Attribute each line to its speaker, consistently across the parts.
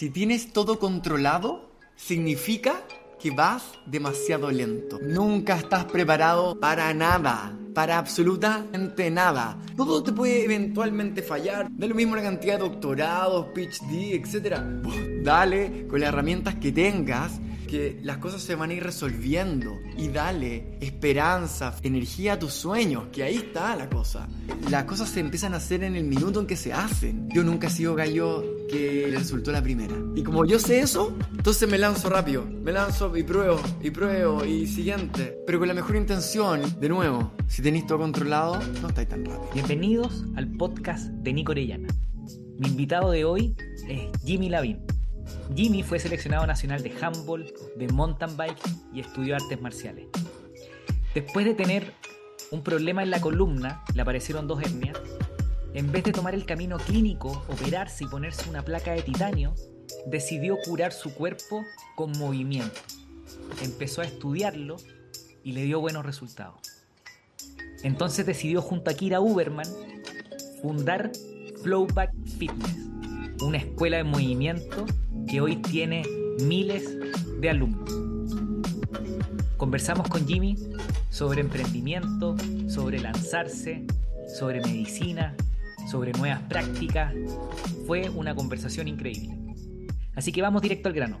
Speaker 1: Si tienes todo controlado, significa que vas demasiado lento. Nunca estás preparado para nada, para absolutamente nada. Todo te puede eventualmente fallar. Da lo mismo la cantidad de doctorados, PhD, etc. Dale con las herramientas que tengas que las cosas se van a ir resolviendo y dale esperanza, energía a tus sueños, que ahí está la cosa. Las cosas se empiezan a hacer en el minuto en que se hacen. Yo nunca he sido gallo que resultó la primera. Y como yo sé eso, entonces me lanzo rápido. Me lanzo y pruebo, y pruebo, y siguiente. Pero con la mejor intención, de nuevo, si tenéis todo controlado, no estáis tan rápido.
Speaker 2: Bienvenidos al podcast de Nico Orellana. Mi invitado de hoy es Jimmy Lavín Jimmy fue seleccionado nacional de handball, de mountain bike y estudió artes marciales. Después de tener un problema en la columna, le aparecieron dos hernias, en vez de tomar el camino clínico, operarse y ponerse una placa de titanio, decidió curar su cuerpo con movimiento. Empezó a estudiarlo y le dio buenos resultados. Entonces decidió junto a Kira Uberman fundar Flowback Fitness, una escuela de movimiento que hoy tiene miles de alumnos. Conversamos con Jimmy sobre emprendimiento, sobre lanzarse, sobre medicina, sobre nuevas prácticas. Fue una conversación increíble. Así que vamos directo al grano.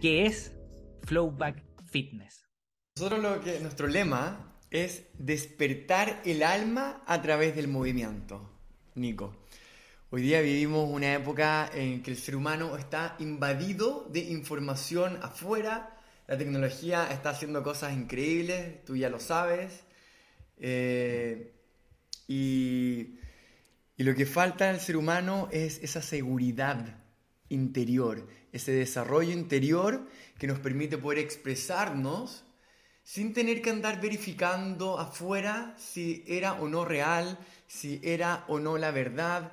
Speaker 2: ¿Qué es Flowback Fitness?
Speaker 1: Nosotros nuestro lema es despertar el alma a través del movimiento. Nico. Hoy día vivimos una época en que el ser humano está invadido de información afuera, la tecnología está haciendo cosas increíbles, tú ya lo sabes, eh, y, y lo que falta al ser humano es esa seguridad interior, ese desarrollo interior que nos permite poder expresarnos sin tener que andar verificando afuera si era o no real, si era o no la verdad,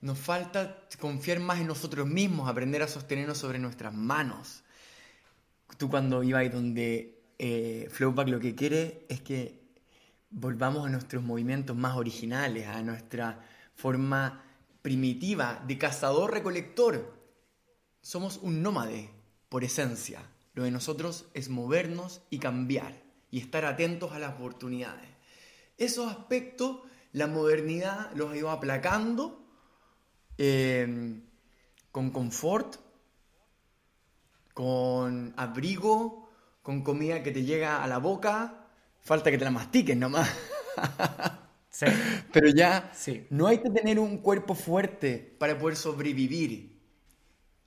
Speaker 1: nos falta confiar más en nosotros mismos, aprender a sostenernos sobre nuestras manos. Tú cuando ibas donde eh, Flowback lo que quiere es que volvamos a nuestros movimientos más originales, a nuestra forma primitiva de cazador-recolector. Somos un nómade por esencia. Lo de nosotros es movernos y cambiar y estar atentos a las oportunidades. Esos aspectos la modernidad los ha ido aplacando Em, con confort, con abrigo, con comida que te llega a la boca, falta que te la mastiques nomás. Sí. Pero ya sí. no hay que tener un cuerpo fuerte para poder sobrevivir.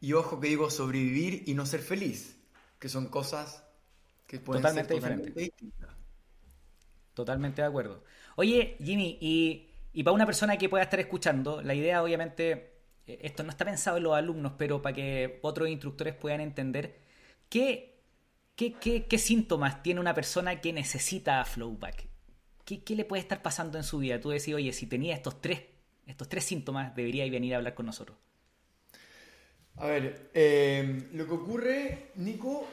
Speaker 1: Y ojo que digo sobrevivir y no ser feliz, que son cosas que pueden
Speaker 2: totalmente ser totalmente diferentes. Totalmente de acuerdo. Oye, Jimmy, y y para una persona que pueda estar escuchando, la idea obviamente, eh, esto no está pensado en los alumnos, pero para que otros instructores puedan entender qué, síntomas tiene una persona que necesita flowback. ¿Qué, ¿Qué, le puede estar pasando en su vida? Tú decís, oye, si tenía estos tres, estos tres síntomas, debería venir a hablar con nosotros.
Speaker 1: A ver, eh, lo que ocurre, Nico,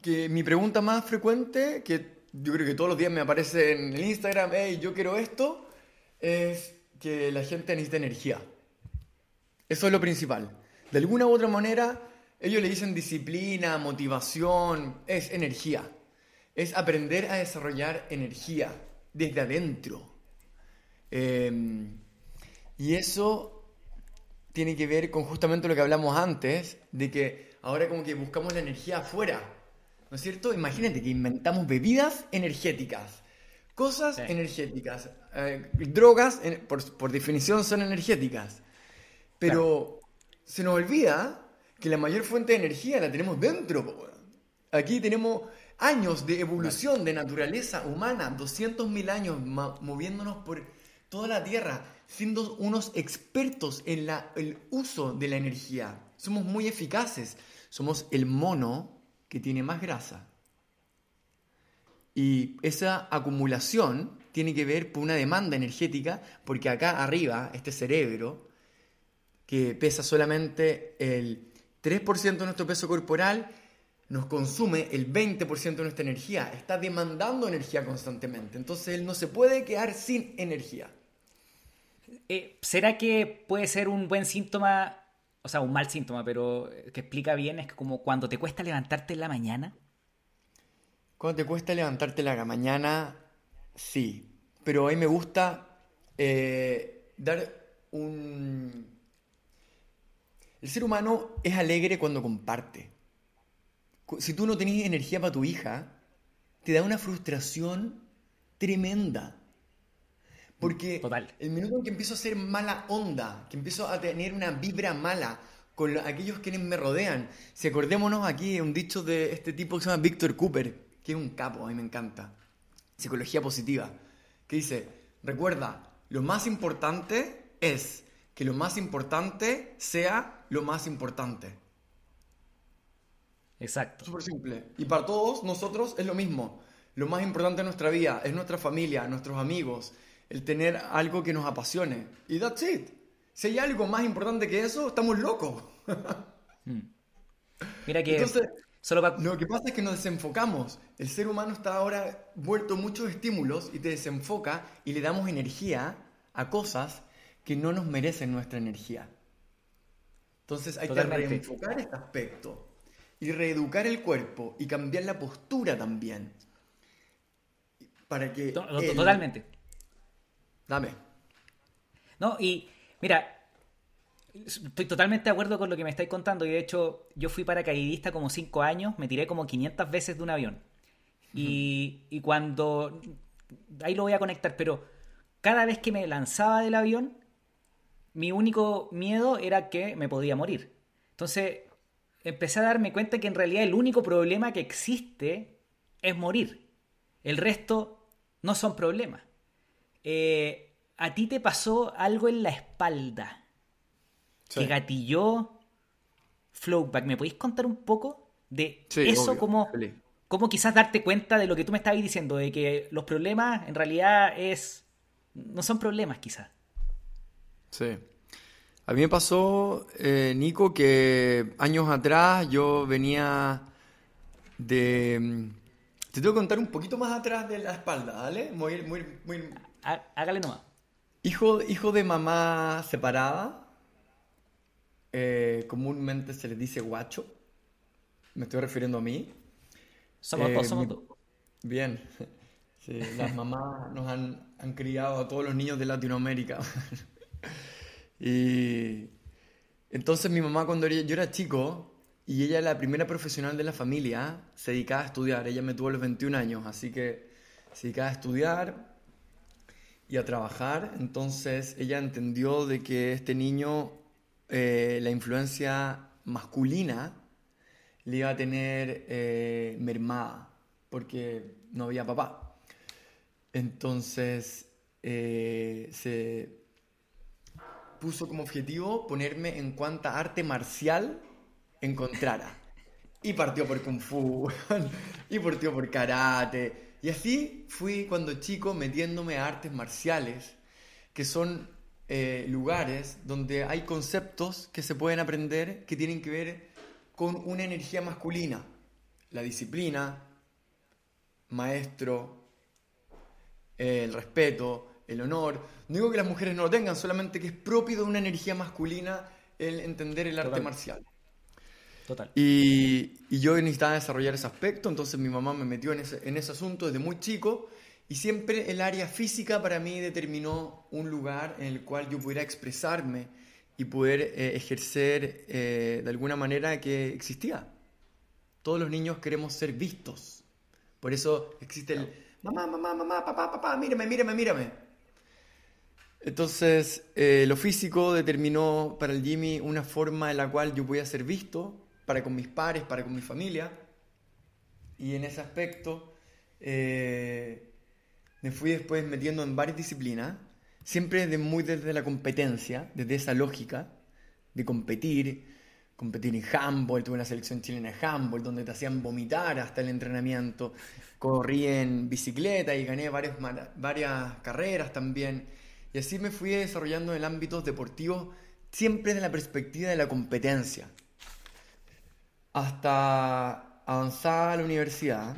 Speaker 1: que mi pregunta más frecuente, que yo creo que todos los días me aparece en el Instagram, hey, yo quiero esto, es que la gente necesita energía. Eso es lo principal. De alguna u otra manera, ellos le dicen disciplina, motivación, es energía. Es aprender a desarrollar energía desde adentro. Em, y eso tiene que ver con justamente lo que hablamos antes, de que ahora como que buscamos la energía afuera. ¿No es cierto? Imagínate que inventamos bebidas energéticas Cosas energéticas. Eh, drogas, por, definición, son energéticas. Pero se nos olvida que la mayor fuente de energía la tenemos dentro. Aquí tenemos años de evolución de naturaleza humana, 200.000 años moviéndonos por toda la Tierra, siendo unos expertos en la, el uso de la energía. Somos muy eficaces. Somos el mono que tiene más grasa. Y esa acumulación tiene que ver por una demanda energética, porque acá arriba, este cerebro, que pesa solamente el 3% de nuestro peso corporal, nos consume el 20% de nuestra energía. Está demandando energía constantemente. Entonces él no se puede quedar sin energía.
Speaker 2: Eh, ¿Será que puede ser un buen síntoma? O o sea, un mal síntoma, pero que explica bien es que como cuando te cuesta levantarte en la mañana.
Speaker 1: Cuando te cuesta levantarte la mañana, sí. Pero a mí me gusta eh, dar un... El ser humano es alegre cuando comparte. Si tú no tenés energía para tu hija, te da una frustración tremenda. Porque el minuto en que empiezo a hacer mala onda, que empiezo a tener una vibra mala con aquellos quienes me rodean, si acordémonos aquí un dicho de este tipo que se llama Víctor Cooper, que es un capo, a mí me encanta, psicología positiva, que dice, recuerda, lo más importante es que lo más importante sea lo más importante.
Speaker 2: Exacto.
Speaker 1: Súper simple. Y para todos nosotros es lo mismo. Lo más importante en nuestra vida es nuestra familia, nuestros amigos, el tener algo que nos apasione. Y that's it. Si hay algo más importante que eso, estamos locos.
Speaker 2: Hmm. Mira que solo
Speaker 1: lo que pasa es que nos desenfocamos. El ser humano está ahora vuelto muchos estímulos y te desenfoca y le damos energía a cosas que no nos merecen nuestra energía. Entonces hay que reenfocar este aspecto y reeducar el cuerpo y cambiar la postura también. Para que...
Speaker 2: Totalmente.
Speaker 1: Dame.
Speaker 2: No, y mira, estoy totalmente de acuerdo con lo que me estáis contando. Y de hecho, yo fui paracaidista como 5 años, me tiré como 500 veces de un avión. y, y cuando. Ahí lo voy a conectar, pero cada vez que me lanzaba del avión, mi único miedo era que me podía morir. Entonces, empecé a darme cuenta que en realidad el único problema que existe es morir. El resto no son problemas. Eh, a ti te pasó algo en la espalda que gatilló Flowback. ¿Me podéis contar un poco de eso? como, como quizás darte cuenta de lo que tú me estabas diciendo, de que los problemas en realidad es no son problemas quizás.
Speaker 1: Sí. A mí me pasó, eh, Nico, que años atrás yo venía de... Mm, te tengo que contar un poquito más atrás de la espalda, ¿vale? Muy, muy, muy,
Speaker 2: Hágale nomás.
Speaker 1: Hijo, hijo de mamá separada. Eh, comúnmente se le dice guacho. Me estoy refiriendo a mí.
Speaker 2: Somos dos, eh, somos dos.
Speaker 1: Bien. las mamás nos han, han, criado a todos los niños de Latinoamérica. y entonces mi mamá cuando yo era chico, y ella la primera profesional de la familia, se dedicaba a estudiar. Ella me tuvo a los 21 años, así que se dedicaba a estudiar y a trabajar. Entonces ella entendió de que este niño, eh, la influencia masculina, le iba a tener eh, mermada, porque no había papá. Entonces eh, se puso como objetivo ponerme en cuanta arte marcial encontrara. Y partió por kung fu, y partió por karate, y así fui cuando chico metiéndome a artes marciales, que son eh, lugares donde hay conceptos que se pueden aprender que tienen que ver con una energía masculina. La disciplina, maestro, el respeto, el honor. No digo que las mujeres no lo tengan, solamente que es propio de una energía masculina el entender el arte marcial. Y, yo necesitaba desarrollar ese aspecto, entonces mi mamá me metió en ese, en ese asunto desde muy chico y siempre el área física para mí determinó un lugar en el cual yo pudiera expresarme y poder eh, ejercer eh, de alguna manera que existía. Todos los niños queremos ser vistos. Por eso existe el mamá, mamá, mamá, papá, papá, mírame, mírame, mírame. Entonces, eh, lo físico determinó para el Jimmy una forma en la cual yo podía ser visto, para con mis pares, para con mi familia. Y en ese aspecto eh, me fui después metiendo en varias disciplinas, siempre de muy desde la competencia, desde esa lógica de competir, competir en handball, tuve una selección chilena de handball donde te hacían vomitar hasta el entrenamiento, corrí en bicicleta y gané varias, carreras también, y así me fui desarrollando en el ámbito deportivo siempre desde la perspectiva de la competencia, hasta avanzar a la universidad,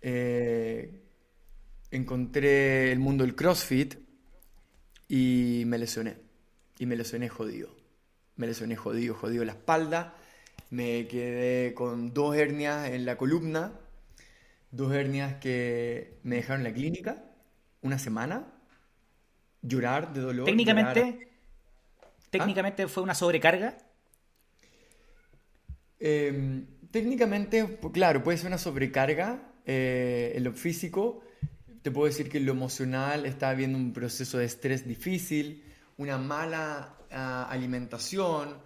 Speaker 1: eh, encontré el mundo del CrossFit y me lesioné. Y me lesioné jodido. me lesioné jodido, jodido la espalda, me quedé con dos hernias en la columna, dos hernias que me dejaron en la clínica una semana, llorar de dolor.
Speaker 2: Técnicamente, técnicamente fue una sobrecarga.
Speaker 1: Em, técnicamente, claro, puede ser una sobrecarga eh, en lo físico. Te puedo decir que lo emocional estaba viendo un proceso de estrés difícil, una mala ah, alimentación.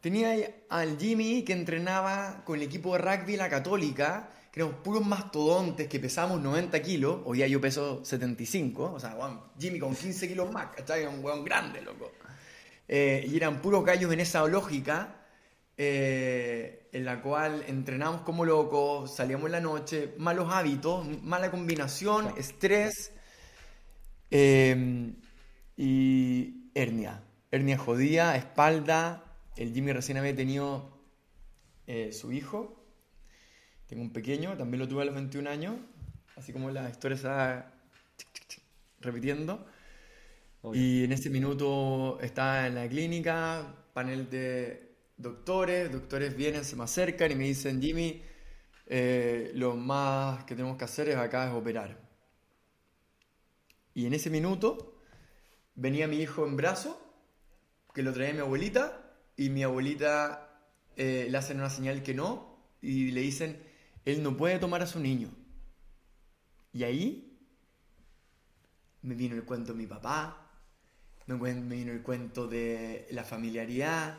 Speaker 1: Tenía al Jimmy que entrenaba con el equipo de rugby La Católica, que éramos puros mastodontes que pesamos 90 kilos. Hoy día yo peso 75, o sea, Jimmy con 15 kilos más, ¿cachai? Un weón grande, loco. Eh, y eran puros gallos en esa lógica. Eh, en la cual entrenamos como locos, salíamos en la noche, malos hábitos, mala combinación, estrés eh, y hernia. Hernia jodida, espalda. El Jimmy recién había tenido eh, su hijo. Tengo un pequeño, también lo tuve a los 21 años. Así como la historia se va repitiendo. Y en ese minuto estaba en la clínica, panel de doctores, doctores vienen, se me acercan y me dicen, Jimmy, eh, lo más que tenemos que hacer es acá es operar. Y en ese minuto venía mi hijo en brazo, que lo traía mi abuelita, y mi abuelita eh, le hacen una señal que no, y le dicen, él no puede tomar a su niño. Y ahí me vino el cuento de mi papá, me vino el cuento de la familiaridad,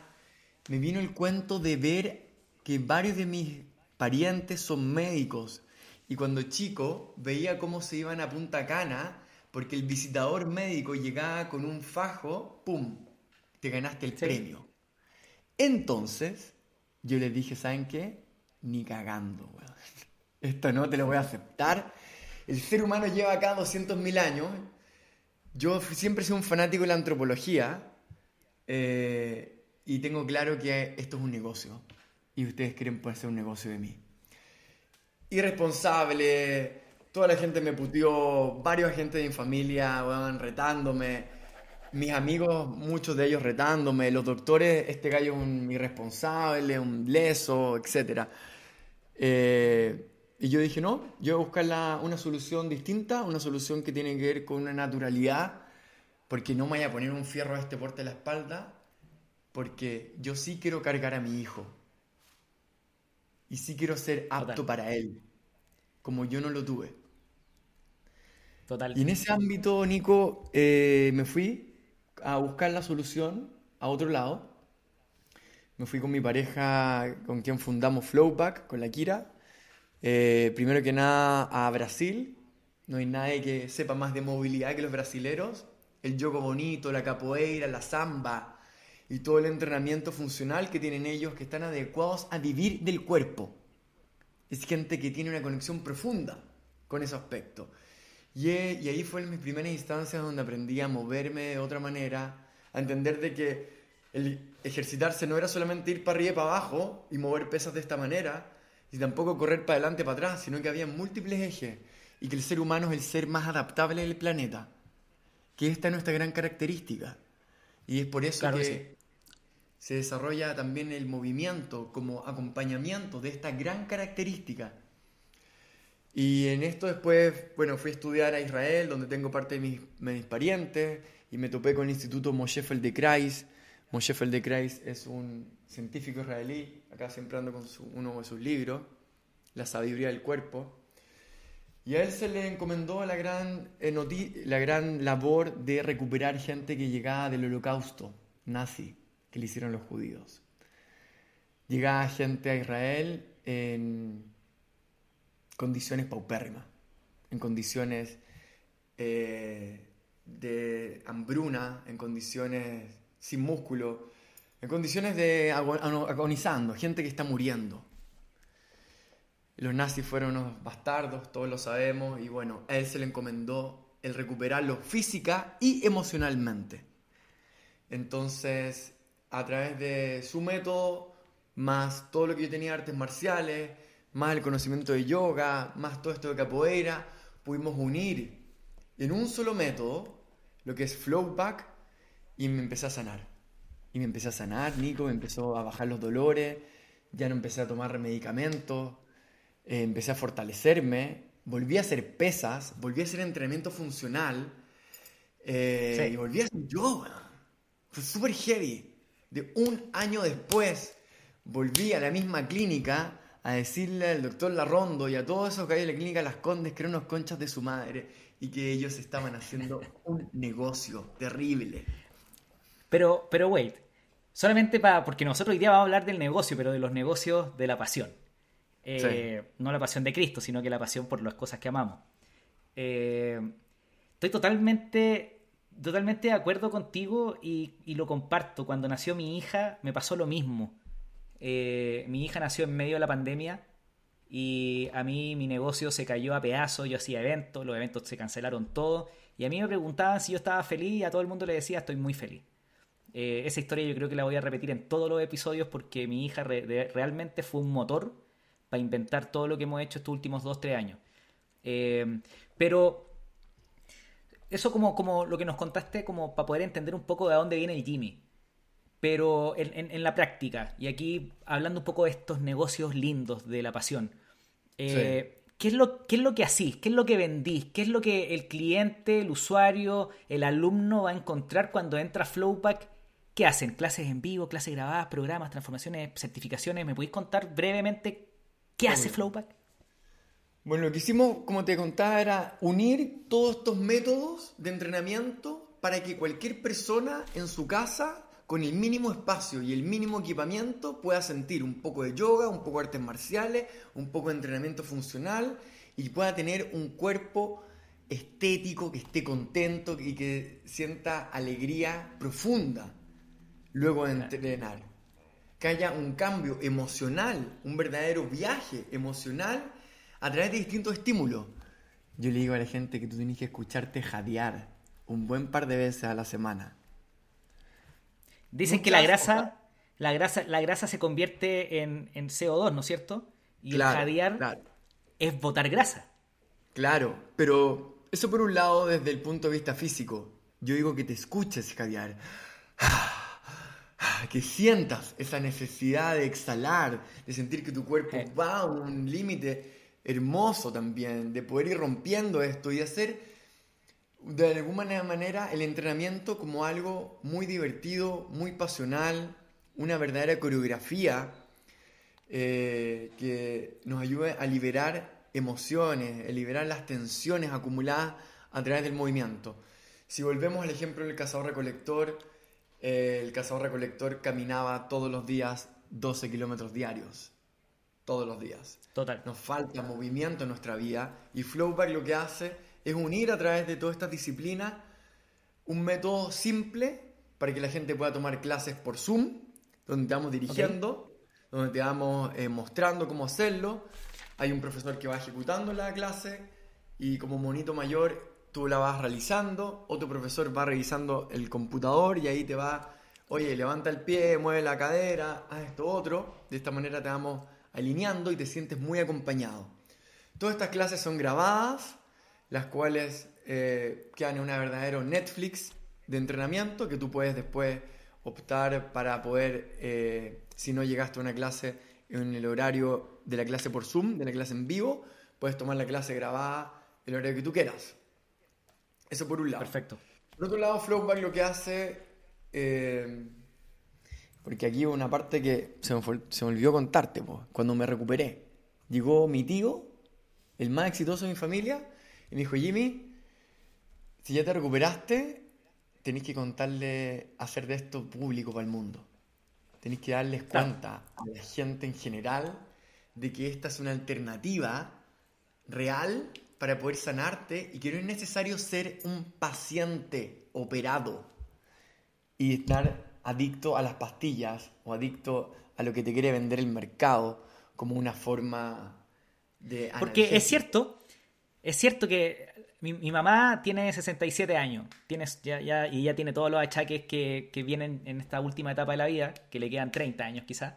Speaker 1: me vino el cuento de ver que varios de mis parientes son médicos. Y cuando chico veía cómo se iban a Punta Cana porque el visitador médico llegaba con un fajo, ¡pum! Te ganaste el premio. Entonces, yo les dije, ¿saben qué? Ni cagando, weón. Esto no te lo voy a aceptar. El ser humano lleva acá 200.000 años. Yo siempre he sido un fanático de la antropología eh, y tengo claro que esto es un negocio y ustedes quieren poder hacer un negocio de mí. Irresponsable, Toda la gente me puteó, varios agentes de mi familia, weón, retándome. Mis amigos, muchos de ellos retándome. Los doctores, este gallo es un irresponsable, un leso, etc. Eh, y yo dije, no, yo voy a buscar una solución distinta, una solución que tiene que ver con una naturalidad, porque no me voy a poner un fierro a este porte de la espalda, porque yo sí quiero cargar a mi hijo. Y sí quiero ser apto para él, como yo no lo tuve. Y en ese ámbito, Nico, eh, me fui a buscar la solución a otro lado. Me fui con mi pareja, con quien fundamos Flowback, con la Kira. Eh, primero que nada a Brasil. No hay nadie que sepa más de movilidad que los brasileros. El yoga bonito, la capoeira, la samba y todo el entrenamiento funcional que tienen ellos que están adecuados a vivir del cuerpo. Es gente que tiene una conexión profunda con ese aspecto. Y, ahí fue en mis primeras instancias donde aprendí a moverme de otra manera, a entender de que el ejercitarse no era solamente ir para arriba y para abajo y mover pesas de esta manera, y tampoco correr para adelante y para atrás, sino que había múltiples ejes y que el ser humano es el ser más adaptable del planeta, que esta es nuestra gran característica. Y es por eso que se desarrolla también el movimiento como acompañamiento de esta gran característica y en esto después, bueno, fui a estudiar a Israel, donde tengo parte de mis, parientes, y me topé con el Instituto Moshe de. Moshe de es un científico israelí, acá siempre ando con uno de sus libros, La sabiduría del cuerpo. Y a él se le encomendó la gran, eh, la gran labor de recuperar gente que llegaba del holocausto nazi que le hicieron los judíos. Llegaba gente a Israel en condiciones paupérrimas, en condiciones eh, de hambruna, en condiciones sin músculo, en condiciones de agonizando, gente que está muriendo. Los nazis fueron unos bastardos, todos lo sabemos, y bueno, a él se le encomendó el recuperarlo física y emocionalmente. Entonces, a través de su método, más todo lo que yo tenía artes marciales, más el conocimiento de yoga, más todo esto de capoeira, pudimos unir en un solo método lo que es flowback y me empecé a sanar. Y me empecé a sanar, Nico, me empezó a bajar los dolores, ya no empecé a tomar medicamentos, eh, empecé a fortalecerme, volví a hacer pesas, volví a hacer entrenamiento funcional eh, y volví a hacer yoga. Fue súper heavy. De un año después volví a la misma clínica a decirle al doctor Larrondo y a todos esos que hay en la clínica Las Condes que eran unos conchas de su madre y que ellos estaban haciendo un negocio terrible.
Speaker 2: Pero, pero wait, solamente para, porque nosotros hoy día vamos a hablar del negocio, pero de los negocios de la pasión. Eh, no la pasión de Cristo, sino que la pasión por las cosas que amamos. Eh, estoy totalmente, totalmente de acuerdo contigo y, lo comparto. Cuando nació mi hija me pasó lo mismo. Eh, mi hija nació en medio de la pandemia y a mí mi negocio se cayó a pedazos, yo hacía eventos, los eventos se cancelaron todos y a mí me preguntaban si yo estaba feliz y a todo el mundo le decía estoy muy feliz. esa historia yo creo que la voy a repetir en todos los episodios porque mi hija realmente fue un motor para inventar todo lo que hemos hecho estos últimos 2-3 años. Eh, pero eso como, como lo que nos contaste, como para poder entender un poco de dónde viene el Jimmy. Pero en, la práctica, y aquí hablando un poco de estos negocios lindos de la pasión, eh, ¿qué, es lo, ¿qué es lo que hacís? ¿Qué es lo que vendís? ¿Qué es lo que el cliente, el usuario, el alumno va a encontrar cuando entra Flowback? ¿Qué hacen? ¿Clases en vivo, clases grabadas, programas, transformaciones, certificaciones? ¿Me podéis contar brevemente ¿Qué hace Flowback?
Speaker 1: Bueno, lo que hicimos, como te contaba, era unir todos estos métodos de entrenamiento para que cualquier persona en su casa, con el mínimo espacio y el mínimo equipamiento, pueda sentir un poco de yoga, un poco de artes marciales, un poco de entrenamiento funcional y pueda tener un cuerpo estético, que esté contento y que sienta alegría profunda luego de entrenar. Que haya un cambio emocional, un verdadero viaje emocional a través de distintos estímulos. Yo le digo a la gente que tú tienes que escucharte jadear un buen par de veces a la semana.
Speaker 2: Dicen que la grasa, la grasa, la grasa se convierte en, CO2, ¿no es cierto? Y el jadear es botar grasa.
Speaker 1: Claro, pero eso por un lado desde el punto de vista físico. Yo digo que te escuches jadear que sientas esa necesidad de exhalar, de sentir que tu cuerpo eh. va a un límite hermoso también, de poder ir rompiendo esto y hacer de alguna manera el entrenamiento como algo muy divertido, muy pasional, una verdadera coreografía eh, que nos ayude a liberar emociones, a liberar las tensiones acumuladas a través del movimiento. Si volvemos al ejemplo del cazador-recolector, el cazador-recolector caminaba todos los días 12 kilómetros diarios. Todos los días.
Speaker 2: Total.
Speaker 1: Nos falta movimiento en nuestra vida y Flowback lo que hace es unir a través de todas estas disciplinas un método simple para que la gente pueda tomar clases por Zoom, donde te vamos dirigiendo, donde te vamos eh, mostrando cómo hacerlo. Hay un profesor que va ejecutando la clase y como monito mayor tú la vas realizando, otro profesor va revisando el computador y ahí te va, oye, levanta el pie, mueve la cadera, haz esto otro. De esta manera te vamos alineando y te sientes muy acompañado. Todas estas clases son grabadas, las cuales eh, quedan en una verdadero Netflix de entrenamiento que tú puedes después optar para poder, eh, si no llegaste a una clase en el horario de la clase por Zoom, de la clase en vivo, puedes tomar la clase grabada el horario que tú quieras. Eso por un lado.
Speaker 2: Perfecto.
Speaker 1: Por otro lado, Flowback lo que hace. Eh, porque aquí hubo una parte que se me, olvidó contarte, cuando me recuperé. Llegó mi tío, el más exitoso de mi familia, y me dijo: Jimmy, si ya te recuperaste, tenéis que contarle, hacer de esto público para el mundo. Tenéis que darles cuenta a la gente en general de que esta es una alternativa real para poder sanarte y que no es necesario ser un paciente operado y estar adicto a las pastillas o adicto a lo que te quiere vender el mercado como una forma de...
Speaker 2: Porque es cierto, es cierto que mi, mamá tiene 67 años tiene, ya, y ya tiene todos los achaques que, vienen en esta última etapa de la vida, que le quedan 30 años quizás.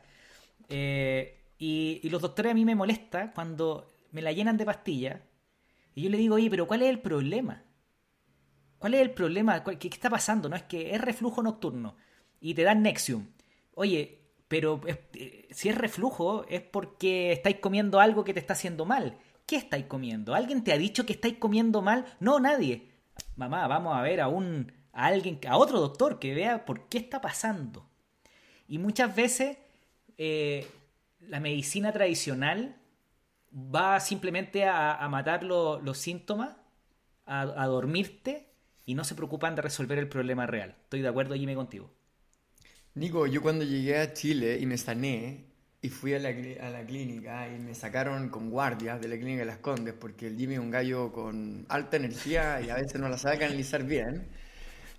Speaker 2: Eh, y, y los doctores a mí me molesta cuando me la llenan de pastillas y yo le digo, oye, pero ¿cuál es el problema? ¿Cuál es el problema? ¿Qué, está pasando? No es que es reflujo nocturno. Y te dan Nexium. Oye, pero eh, si es reflujo es porque estáis comiendo algo que te está haciendo mal. ¿Qué estáis comiendo? ¿Alguien te ha dicho que estáis comiendo mal? No, nadie. Mamá, vamos a ver a un a alguien, a otro doctor que vea por qué está pasando. Y muchas veces eh, la medicina tradicional va simplemente a, matar los síntomas, a, dormirte y no se preocupan de resolver el problema real. Estoy de acuerdo, Jimmy, contigo.
Speaker 1: Nico, yo cuando llegué a Chile y me sané y fui a la, a la clínica y me sacaron con guardias de la clínica de Las Condes porque el Jimmy es un gallo con alta energía y a veces no la sabe canalizar bien.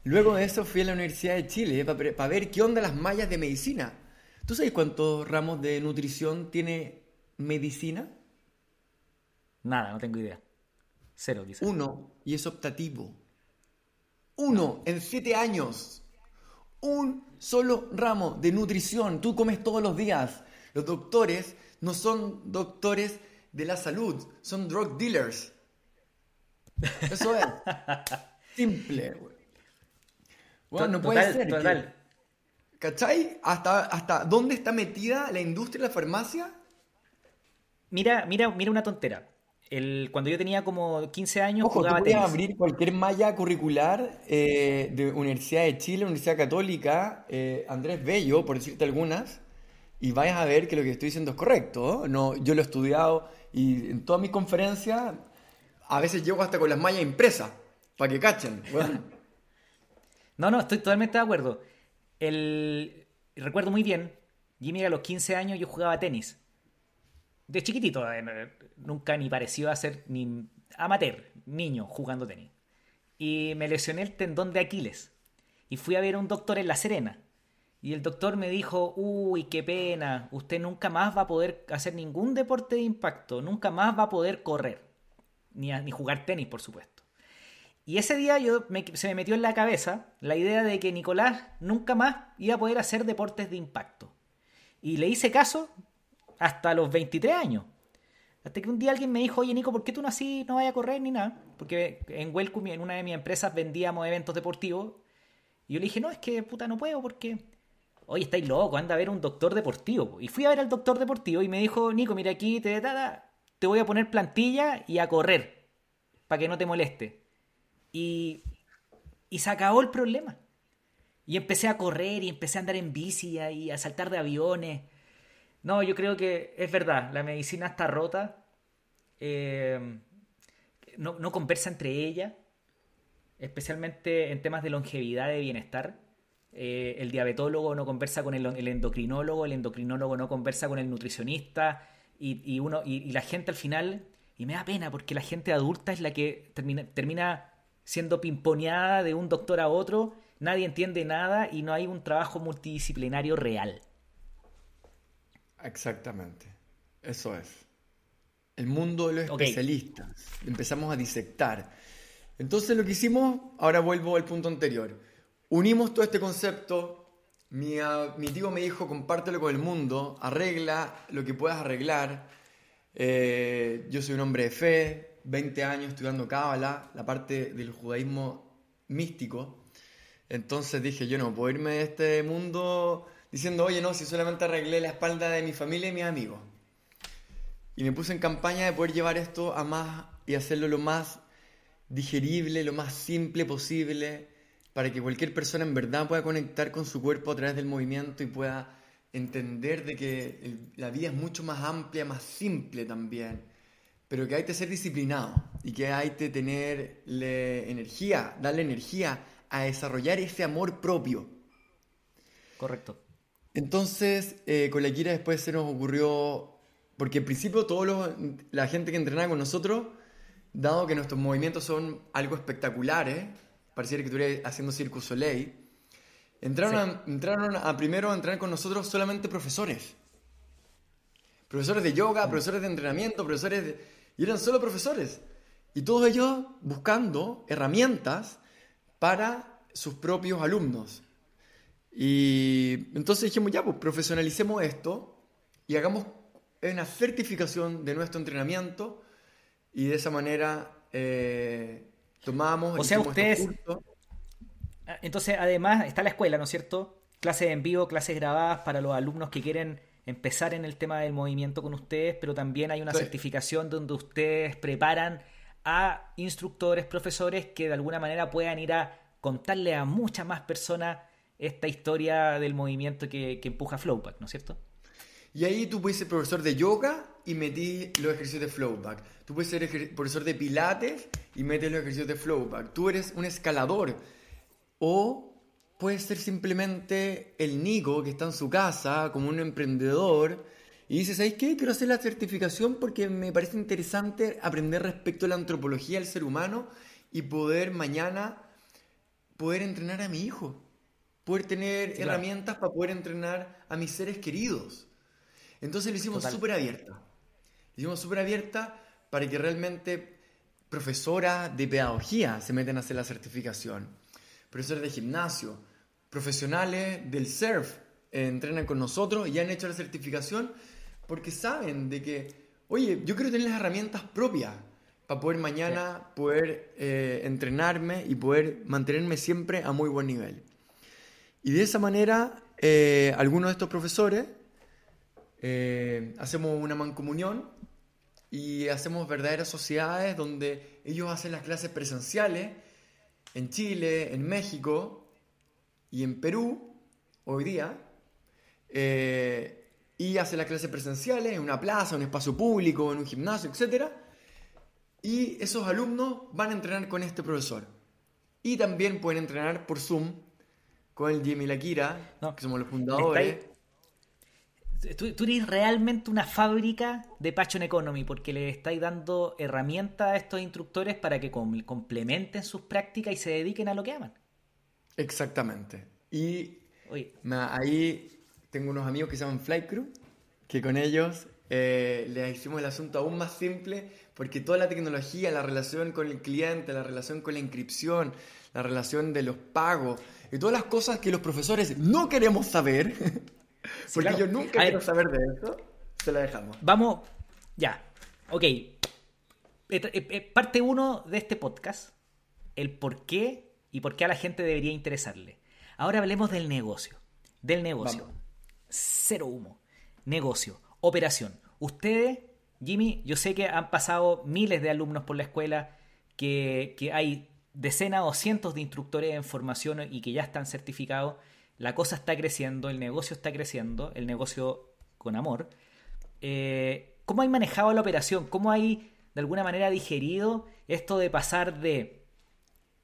Speaker 1: Luego de eso fui a la Universidad de Chile para ver qué onda las mallas de medicina. ¿Tú sabes cuántos ramos de nutrición tiene medicina?
Speaker 2: Nada, no tengo idea. Cero, quizás.
Speaker 1: Uno, y es optativo. Uno en siete años. Un solo ramo de nutrición. Tú comes todos los días. Los doctores no son doctores de la salud, son drug dealers. Eso es. Simple. Bueno, no puede ser. Total. ¿Cachai? ¿Hasta, ¿Hasta dónde está metida la industria de la farmacia?
Speaker 2: Mira, mira, mira una tontera. El, cuando yo tenía como 15 años
Speaker 1: Ojo, jugaba tú abrir cualquier malla curricular eh, de Universidad de Chile, Universidad Católica, eh, Andrés Bello, por decirte algunas, y vayas a ver que lo que estoy diciendo es correcto. No, yo lo he estudiado y en todas mis conferencias a veces llego hasta con las mallas impresas, para que cachen.
Speaker 2: no, no, estoy totalmente de acuerdo. El... Recuerdo muy bien, Jimmy a los 15 años yo jugaba tenis. De chiquitito, eh, nunca ni pareció a ser ni amateur, niño jugando tenis. Y me lesioné el tendón de Aquiles. Y fui a ver a un doctor en La Serena. Y el doctor me dijo, uy, qué pena, usted nunca más va a poder hacer ningún deporte de impacto, nunca más va a poder correr, ni, ni jugar tenis, por supuesto. Y ese día yo se me metió en la cabeza la idea de que Nicolás nunca más iba a poder hacer deportes de impacto. Y le hice caso hasta los 23 años. Hasta que un día alguien me dijo, oye Nico, ¿por qué tú no así no vayas a correr ni nada? Porque en Welcome, en una de mis empresas, vendíamos eventos deportivos. Y yo le dije, no, es que puta no puedo porque... Oye, estáis loco, anda a ver un doctor deportivo. Y fui a ver al doctor deportivo y me dijo, Nico, mira aquí, te, te voy a poner plantilla y a correr. Para que no te moleste. Y, y se acabó el problema. Y empecé a correr y empecé a andar en bici y a saltar de aviones. No, yo creo que es verdad, la medicina está rota. Eh, no, conversa entre ellas, especialmente en temas de longevidad, de bienestar. Eh, el diabetólogo no conversa con el, endocrinólogo, el endocrinólogo no conversa con el nutricionista y, uno, y, la gente al final, y me da pena porque la gente adulta es la que termina, termina siendo pimponeada de un doctor a otro, nadie entiende nada y no hay un trabajo multidisciplinario real.
Speaker 1: Exactamente, eso es. El mundo de los especialistas. Empezamos a disectar. Entonces lo que hicimos, ahora vuelvo al punto anterior. Unimos todo este concepto. Mi, mi tío me dijo, compártelo con el mundo, arregla lo que puedas arreglar. Eh, yo soy un hombre de fe, 20 años estudiando Cábala, la parte del judaísmo místico. Entonces dije, yo no puedo irme de este mundo diciendo, oye, no, si solamente arreglé la espalda de mi familia y mis amigos. Y me puse en campaña de poder llevar esto a más y hacerlo lo más digerible, lo más simple posible, para que cualquier persona en verdad pueda conectar con su cuerpo a través del movimiento y pueda entender de que la vida es mucho más amplia, más simple también pero que hay que ser disciplinado y que hay que tenerle energía, darle energía a desarrollar ese amor propio.
Speaker 2: Correcto.
Speaker 1: Entonces, eh, con la Kira después se nos ocurrió, porque en principio toda la gente que entrenaba con nosotros, dado que nuestros movimientos son algo espectaculares, pareciera que estuviera haciendo Circus Soleil, entraron, entraron a primero a entrenar con nosotros solamente profesores. Profesores de yoga, profesores de entrenamiento, profesores de y eran solo profesores. Y todos ellos buscando herramientas para sus propios alumnos. Y entonces dijimos, ya, pues profesionalicemos esto y hagamos una certificación de nuestro entrenamiento y de esa manera eh, tomamos...
Speaker 2: O sea, ustedes... Entonces, además, está la escuela, ¿no es cierto? clases en vivo, clases grabadas para los alumnos que quieren empezar en el tema del movimiento con ustedes, pero también hay una certificación donde ustedes preparan a instructores, profesores que de alguna manera puedan ir a contarle a muchas más personas esta historia del movimiento que, empuja Flowback, ¿no es cierto?
Speaker 1: Y ahí tú puedes ser profesor de yoga y metí los ejercicios de Flowback. Tú puedes ser profesor de pilates y metes los ejercicios de Flowback. Tú eres un escalador. O puedes ser simplemente el Nico que está en su casa como un emprendedor y dices, ¿sabes qué? Quiero hacer la certificación porque me parece interesante aprender respecto a la antropología del ser humano y poder mañana poder entrenar a mi hijo poder tener herramientas para poder entrenar a mis seres queridos. Entonces lo hicimos súper abierta. Lo hicimos súper abierta para que realmente profesoras de pedagogía se meten a hacer la certificación, profesores de gimnasio, profesionales del surf eh, entrenan con nosotros y han hecho la certificación porque saben de que, oye, yo quiero tener las herramientas propias para poder mañana poder eh, entrenarme y poder mantenerme siempre a muy buen nivel. Y de esa manera, eh, algunos de estos profesores eh, hacemos una mancomunión y hacemos verdaderas sociedades donde ellos hacen las clases presenciales en Chile, en México y en Perú, hoy día, eh, y hacen las clases presenciales en una plaza, en un espacio público, en un gimnasio, etc. Y esos alumnos van a entrenar con este profesor. Y también pueden entrenar por Zoom con el Jimmy Lakira, que somos los fundadores.
Speaker 2: Tú, eres realmente una fábrica de Passion Economy porque le estáis dando herramientas a estos instructores para que complementen sus prácticas y se dediquen a lo que aman.
Speaker 1: Exactamente. Y ahí tengo unos amigos que se llaman Flight Crew, que con ellos eh, les hicimos el asunto aún más simple porque toda la tecnología, la relación con el cliente, la relación con la inscripción, la relación de los pagos, y todas las cosas que los profesores no queremos saber, porque yo nunca quiero saber de eso, se la dejamos.
Speaker 2: Vamos, ya, ok. Eh, eh, eh, parte uno de este podcast, el por qué y por qué a la gente debería interesarle. Ahora hablemos del negocio. Del negocio. Cero humo. Negocio. Operación. Ustedes, Jimmy, yo sé que han pasado miles de alumnos por la escuela, que, que hay decenas o cientos de instructores en formación y que ya están certificados, la cosa está creciendo, el negocio está creciendo, el negocio con amor. Eh, ¿Cómo hay manejado la operación? ¿Cómo hay de alguna manera digerido esto de pasar de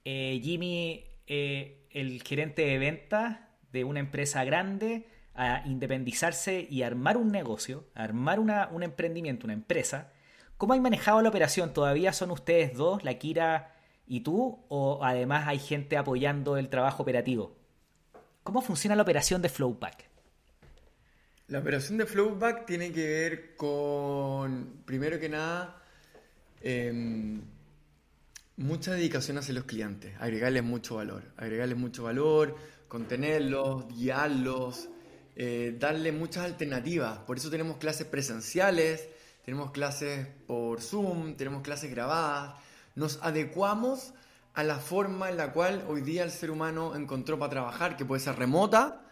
Speaker 2: eh, Jimmy, eh, el gerente de ventas de una empresa grande, a independizarse y armar un negocio, armar una, un emprendimiento, una empresa? ¿Cómo hay manejado la operación? ¿Todavía son ustedes dos, la Kira y tú o además hay gente apoyando el trabajo operativo? ¿Cómo funciona la operación de Flowback?
Speaker 1: La operación de Flowback tiene que ver con, primero que nada, em, mucha dedicación hacia los clientes, agregarles mucho valor, agregarles mucho valor, contenerlos, guiarlos, eh, darle muchas alternativas. Por eso tenemos clases presenciales, tenemos clases por Zoom, tenemos clases grabadas, nos adecuamos a la forma en la cual hoy día el ser humano encontró para trabajar, que puede ser remota,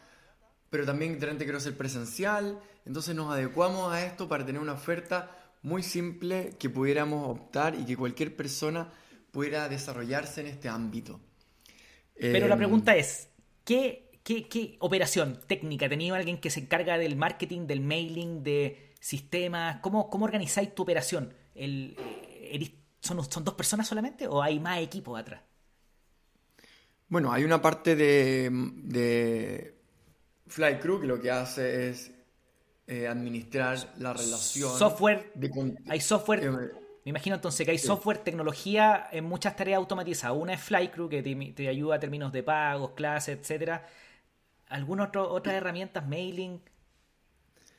Speaker 1: pero también de quiero ser presencial. Entonces nos adecuamos a esto para tener una oferta muy simple que pudiéramos optar y que cualquier persona pudiera desarrollarse en este ámbito.
Speaker 2: Pero la em, pregunta es, ¿qué, qué, operación técnica? ¿Tenía alguien que se encarga del marketing, del mailing, de sistemas? ¿Cómo, cómo organizáis tu operación? El, eh, ¿Son, dos personas solamente o hay más equipos atrás?
Speaker 1: Bueno, hay una parte de, de Fly Crew que lo que hace es eh, administrar la relación.
Speaker 2: Software. hay software. Eh, me imagino entonces que hay software, tecnología en muchas tareas automatizadas. Una es Flycrew que te, ayuda a términos de pagos, clases, etcétera. ¿Alguna otra herramientas, mailing?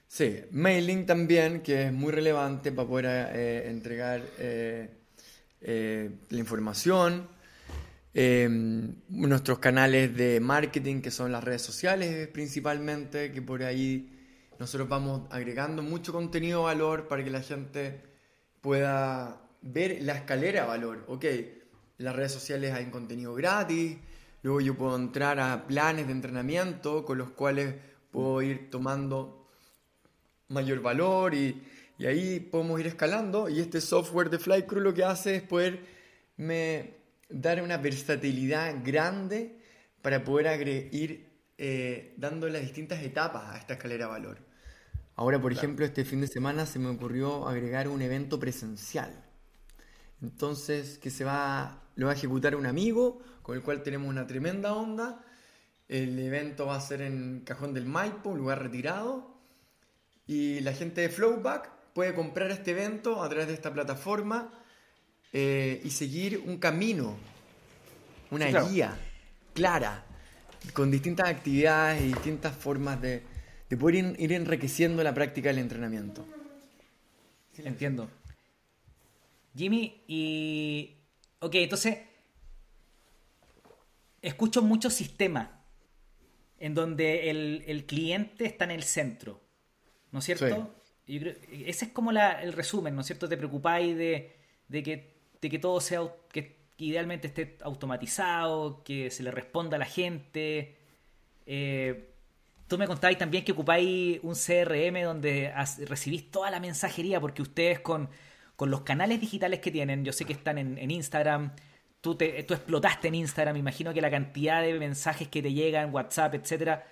Speaker 1: Sí, mailing también, que es muy relevante para poder eh, entregar eh, la información, eh, nuestros canales de marketing, que son las redes sociales principalmente, que por ahí nosotros vamos agregando mucho contenido de valor para que la gente pueda ver la escalera de valor. Ok, las redes sociales hay contenido gratis, Luego yo puedo entrar a planes de entrenamiento con los cuales puedo ir tomando mayor valor y, y ahí podemos ir escalando. Y este software de Flycrew lo que hace es poderme dar una versatilidad grande para poder ir eh, dando las distintas etapas a esta escalera de valor. Ahora, por ejemplo, este fin de semana se me ocurrió agregar un evento presencial. Entonces, que se va, lo va a ejecutar un amigo con el cual tenemos una tremenda onda. El evento va a ser en Cajón del Maipo, un lugar retirado. Y la gente de Flowback puede comprar este evento a través de esta plataforma eh, y seguir un camino, una guía clara, con distintas actividades y distintas formas de, de poder ir, enriqueciendo la práctica del entrenamiento.
Speaker 2: Entiendo. Jimmy, y... Ok, entonces... Escucho muchos sistemas en donde el, cliente está en el centro, ¿no es cierto? Ese es como el resumen, ¿no es cierto? Te preocupáis de, que, todo sea, que idealmente esté automatizado, que se le responda a la gente. Eh, Tú me contabas también que ocupáis un CRM donde recibís toda la mensajería, porque ustedes con, los canales digitales que tienen, yo sé que están en, Instagram, tú, te, tú explotaste en Instagram, me imagino que la cantidad de mensajes que te llegan, WhatsApp, etcétera,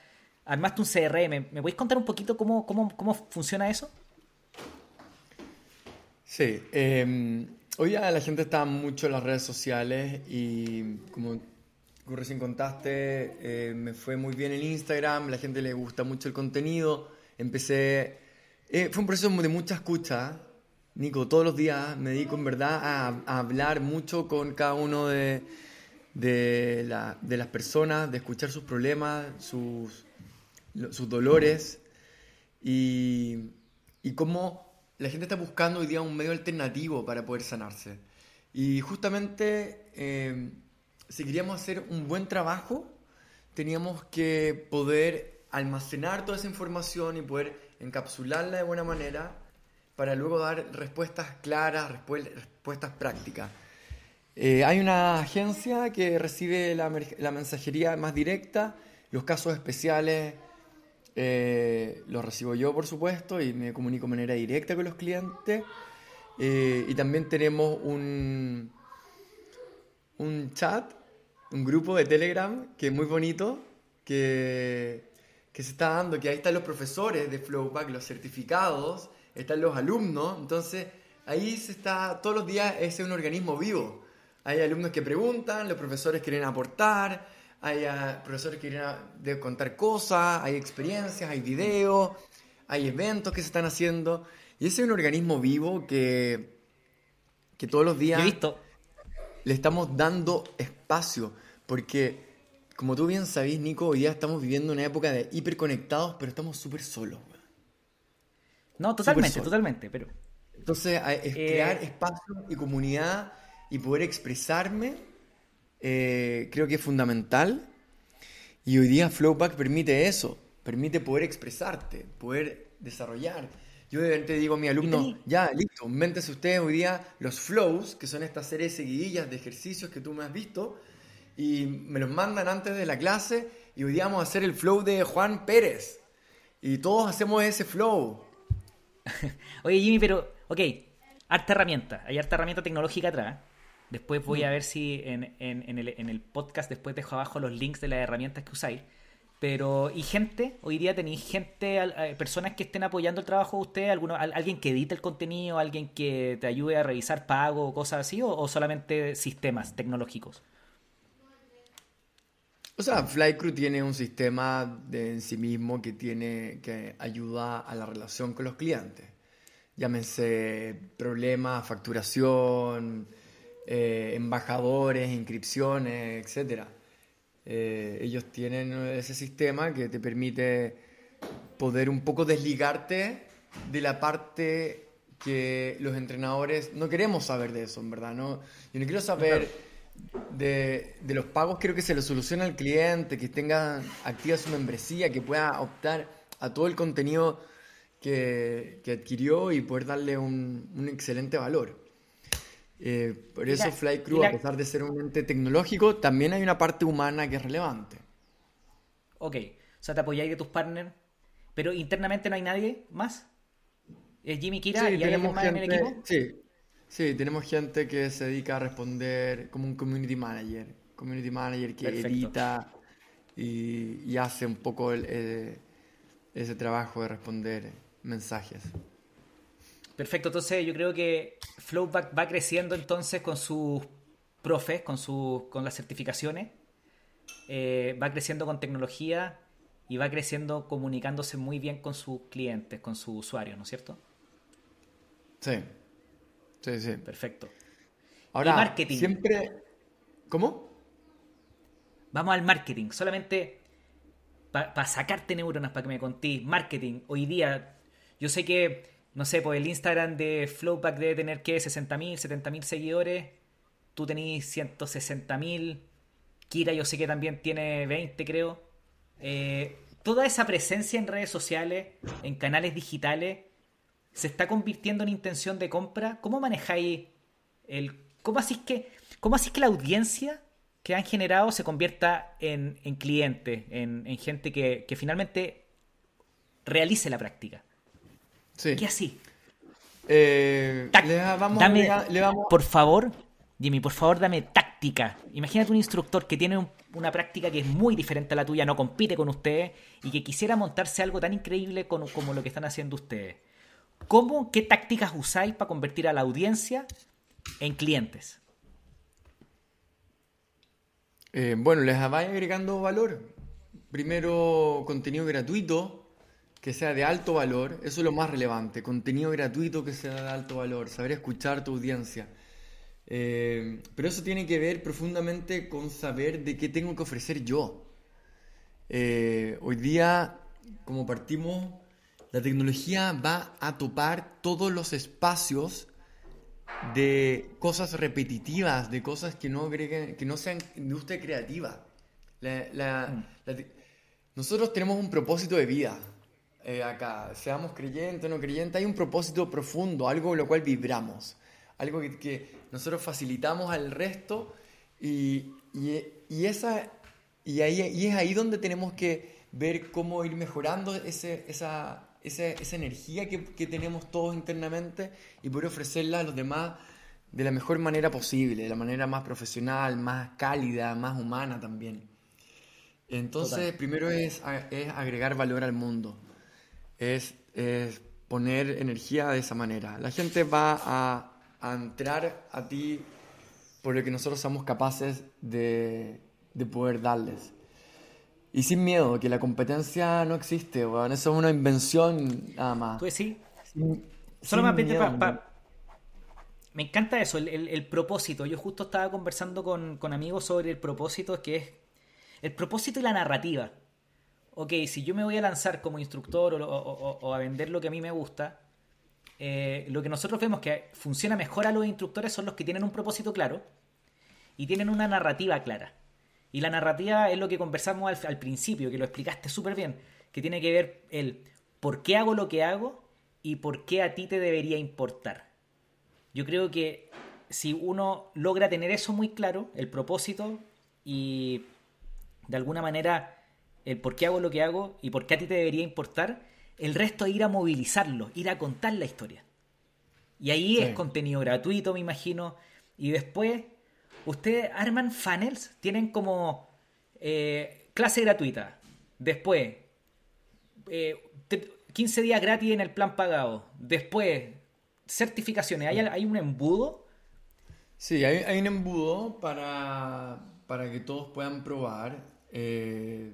Speaker 2: armaste un CRM. ¿Me podéis contar un poquito cómo, cómo, funciona eso?
Speaker 1: Sí, eh, hoy ya la gente está mucho en las redes sociales y como como recién contaste, eh, me fue muy bien en Instagram, la gente le gusta mucho el contenido. Empecé. Eh, fue un proceso de mucha escucha. Nico, todos los días me dedico en verdad a, hablar mucho con cada uno de, de, las personas, de escuchar sus problemas, sus, sus dolores y, y cómo la gente está buscando hoy día un medio alternativo para poder sanarse. Y justamente. Eh, si queríamos hacer un buen trabajo, teníamos que poder almacenar toda esa información y poder encapsularla de buena manera para luego dar respuestas claras, respuestas prácticas. Eh, hay una agencia que recibe la, mensajería más directa, los casos especiales eh, recibo yo, por supuesto, y me comunico de manera directa con los clientes. Eh, y también tenemos un, un chat, un grupo de Telegram que es muy bonito, que, que se está dando, que ahí están los profesores de Flowback, los certificados, están los alumnos, entonces ahí se está, todos los días es un organismo vivo. Hay alumnos que preguntan, los profesores quieren aportar, hay ah, profesores que quieren contar cosas, hay experiencias, hay videos, hay eventos que se están haciendo. Y ese es un organismo vivo que, que todos los días...
Speaker 2: Visto,
Speaker 1: le estamos dando espacio, porque como tú bien sabés, Nico, hoy día estamos viviendo una época de hiperconectados, pero estamos súper solos.
Speaker 2: No, totalmente, totalmente, pero...
Speaker 1: Entonces, es eh, crear espacio y comunidad y poder expresarme, eh, creo que es fundamental. Y hoy día Flowback permite eso, permite poder expresarte, poder desarrollar. Yo de repente digo a mi alumno, ya, listo, invéntese ustedes hoy día los flows, que son estas series seguidillas de ejercicios que tú me has visto, y me los mandan antes de la clase, y hoy día vamos a hacer el flow de Juan Pérez. Y todos hacemos ese flow.
Speaker 2: Oye, Jimmy, pero, ok, harta herramienta, hay harta herramienta tecnológica atrás. Después voy a mm. ver si en, el, en el podcast, después dejo abajo los links de las herramientas que usáis. Pero, ¿y gente? Hoy día tenéis gente, eh, personas que estén apoyando el trabajo de usted, alguno, alguien que edite el contenido, alguien que te ayude a revisar pago o cosas así, o, solamente sistemas tecnológicos?
Speaker 1: O sea, Flycrew tiene un sistema de en sí mismo que tiene que ayuda a la relación con los clientes. Llámense problemas, facturación, eh, embajadores, inscripciones, etcétera. Eh, ellos tienen ese sistema que te permite poder un poco desligarte de la parte que los entrenadores no queremos saber de eso, en verdad. ¿no? Yo no quiero saber de, de los pagos, quiero que se lo solucione al cliente, que tenga activa su membresía, que pueda optar a todo el contenido que, que adquirió y poder darle un, un excelente valor. Eh, por eso Flycrew, a pesar de ser un ente tecnológico, también hay una parte humana que es relevante.
Speaker 2: Ok, o sea, te apoyáis de tus partners, pero internamente no hay nadie más. ¿Es Jimmy Kira y hay más en el equipo?
Speaker 1: Sí, sí, tenemos gente que se dedica a responder como un community manager. Community manager que edita y, hace un poco eh, ese trabajo de responder mensajes.
Speaker 2: Perfecto, entonces yo creo que Flowback va creciendo entonces con sus profes, con, su, con las certificaciones, eh, va creciendo con tecnología y va creciendo comunicándose muy bien con sus clientes, con sus usuarios, ¿no es cierto?
Speaker 1: Sí, sí, sí.
Speaker 2: Perfecto.
Speaker 1: Ahora, y marketing. Siempre... ¿Cómo?
Speaker 2: Vamos al marketing, solamente para sacarte neuronas, para que me contéis. Marketing, hoy día, yo sé que no sé, pues el Instagram de Flowback debe tener que 60.000, 70.000 seguidores. Tú tenés 160.000. Kira yo sé que también tiene 20, creo. Eh, toda esa presencia en redes sociales, en canales digitales, se está convirtiendo en intención de compra. ¿Cómo manejáis el... ¿Cómo así que, cómo así que la audiencia que han generado se convierta en, en cliente, en, en gente que, que finalmente realice la práctica? ¿Qué así?
Speaker 1: Eh, vamos,
Speaker 2: dame, Por favor, Jimmy, por favor, dame táctica. Imagínate un instructor que tiene una práctica que es muy diferente a la tuya, no compite con ustedes y que quisiera montarse algo tan increíble como lo que están haciendo ustedes. ¿Cómo, qué tácticas usáis para convertir a la audiencia en clientes?
Speaker 1: Eh, bueno, les vais agregando valor. Primero, contenido gratuito que sea de alto valor, eso es lo más relevante, contenido gratuito que sea de alto valor, saber escuchar tu audiencia. Eh, pero eso tiene que ver profundamente con saber de qué tengo que ofrecer yo. Eh, hoy día, como partimos, la tecnología va a topar todos los espacios de cosas repetitivas, de cosas que no, agreguen, que no sean industria creativa. Mm. nosotros tenemos un propósito de vida. Eh, acá, seamos creyentes o no creyentes, hay un propósito profundo, algo con lo cual vibramos, algo que, nosotros facilitamos al resto y, y, esa, y, ahí, y es ahí donde tenemos que ver cómo ir mejorando ese, esa, esa, esa energía que, que, tenemos todos internamente y poder ofrecerla a los demás de la mejor manera posible, de la manera más profesional, más cálida, más humana también. Entonces, primero es, es agregar valor al mundo es, poner energía de esa manera. La gente va a, entrar a ti por lo que nosotros somos capaces de, poder darles. Y sin miedo, que la competencia no existe, eso es una invención nada más.
Speaker 2: Pues sí. Solamente para... Me encanta eso, el, propósito. Yo justo estaba conversando con, con amigos sobre el propósito, que es el propósito y la narrativa ok, si yo me voy a lanzar como instructor o, a vender lo que a mí me gusta, eh, lo que nosotros vemos que funciona mejor a los instructores son los que tienen un propósito claro y tienen una narrativa clara. Y la narrativa es lo que conversamos al, principio, que lo explicaste súper bien, que tiene que ver el por qué hago lo que hago y por qué a ti te debería importar. Yo creo que si uno logra tener eso muy claro, el propósito, y de alguna manera el por qué hago lo que hago y por qué a ti te debería importar, el resto es ir a movilizarlo, ir a contar la historia. Y ahí es contenido gratuito, me imagino. Y después, ustedes arman funnels, tienen como eh, clase gratuita. Después, 15 eh, días gratis en el plan pagado. Después, certificaciones. ¿Hay, hay un embudo?
Speaker 1: Sí, hay, un embudo para, para, que todos puedan probar. Eh,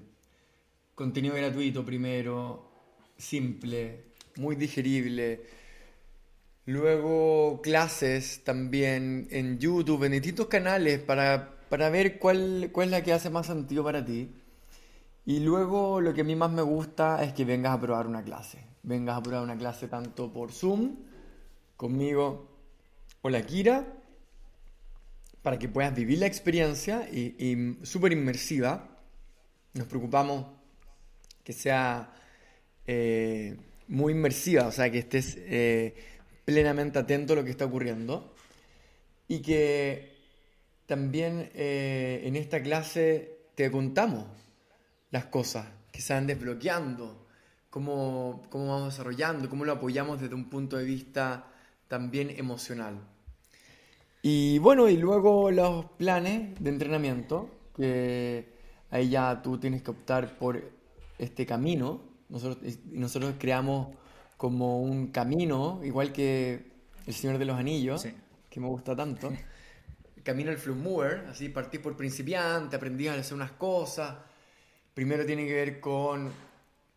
Speaker 1: contenido gratuito primero, simple, muy digerible. Luego clases también en YouTube, en distintos canales para, ver cuál, cuál es la que hace más sentido para ti. Y luego lo que a mí más me gusta es que vengas a probar una clase. Vengas a probar una clase tanto por Zoom, conmigo o la Kira, para que puedas vivir la experiencia y, y súper inmersiva. Nos preocupamos que sea eh, muy inmersiva, o sea, que estés eh, plenamente atento a lo que está ocurriendo. y que también eh, en esta clase te contamos las cosas que se van desbloqueando, cómo, cómo vamos desarrollando, cómo lo apoyamos desde un punto de vista también emocional. Y bueno, y luego los planes de entrenamiento, que ahí ya tú tienes que optar por este camino. Nosotros, nosotros creamos como un camino, igual que El Señor de los Anillos, que me gusta tanto. camino del Mover, así partí por principiante, aprendí a hacer unas cosas. Primero tiene que ver con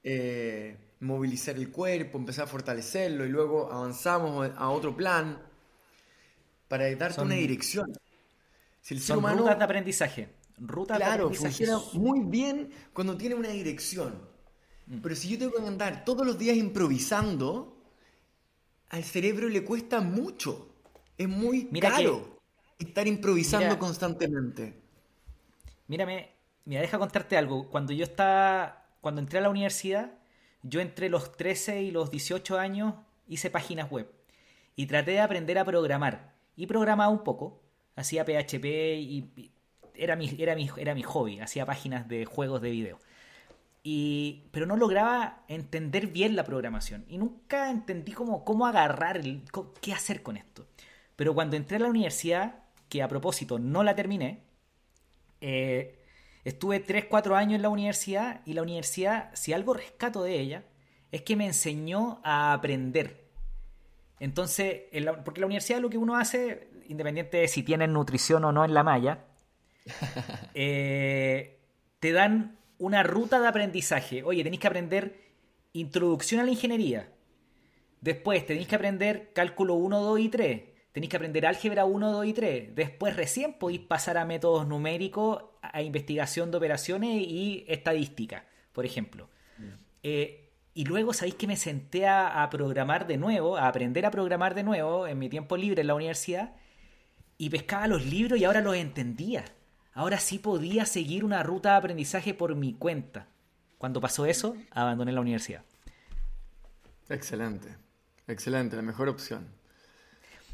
Speaker 1: eh, movilizar el cuerpo, empezar a fortalecerlo y luego avanzamos a otro plan para darte una dirección.
Speaker 2: Si el ser humano, rutas de aprendizaje. Rutas
Speaker 1: claro, funciona muy bien cuando tiene una dirección. Mm. Pero si yo tengo que andar todos los días improvisando, al cerebro le cuesta mucho. Es muy caro estar improvisando constantemente.
Speaker 2: Mírame, mira, deja contarte algo. Cuando yo estaba, cuando entré a la universidad, yo entre los 13 y los 18 años hice páginas web y traté de aprender a programar y programaba un poco. Hacía PHP y, era, mi, era, mi, era mi hobby, hacía páginas de juegos de video. Y, pero no lograba entender bien la programación y nunca entendí cómo, cómo agarrar, el, qué hacer con esto. Pero cuando entré a la universidad, que a propósito no la terminé, eh, estuve 3-4 años en la universidad y la universidad, si algo rescato de ella, es que me enseñó a aprender. Entonces, porque la universidad lo que uno hace, independiente de si tienen nutrición o no en la malla, eh, te dan una ruta de aprendizaje. Oye, tenéis que aprender introducción a la ingeniería. Después tenéis que aprender cálculo 1, 2 y 3. Tenéis que aprender álgebra 1, 2 y 3. Después recién podéis pasar a métodos numéricos, a investigación de operaciones y estadística, por ejemplo. Mm. Eh, y luego sabéis que me senté a, programar de nuevo, a aprender a programar de nuevo en mi tiempo libre en la universidad y pescaba los libros y ahora los entendía. Ahora sí podía seguir una ruta de aprendizaje por mi cuenta. Cuando pasó eso, abandoné la universidad.
Speaker 1: Excelente, excelente, la mejor opción.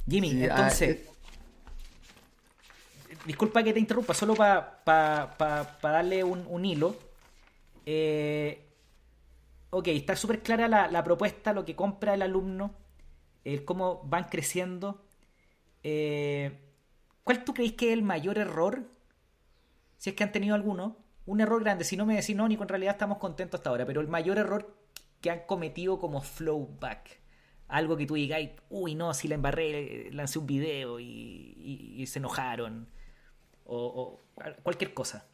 Speaker 2: Jimmy, ah, entonces... Disculpa que te interrumpa, solo para darle un, un hilo. Eh, ok, está súper clara la, propuesta, lo que compra el alumno, el cómo van creciendo. Eh, ¿Cuál tú crees que es el mayor error? Si es que han tenido alguno. Un error grande. Si no me decís, no, ni con realidad estamos contentos hasta ahora. Pero el mayor error que han cometido como flowback. Algo que tú digas, uy, no, si la embarré, lancé un video y, se enojaron. o cualquier cosa.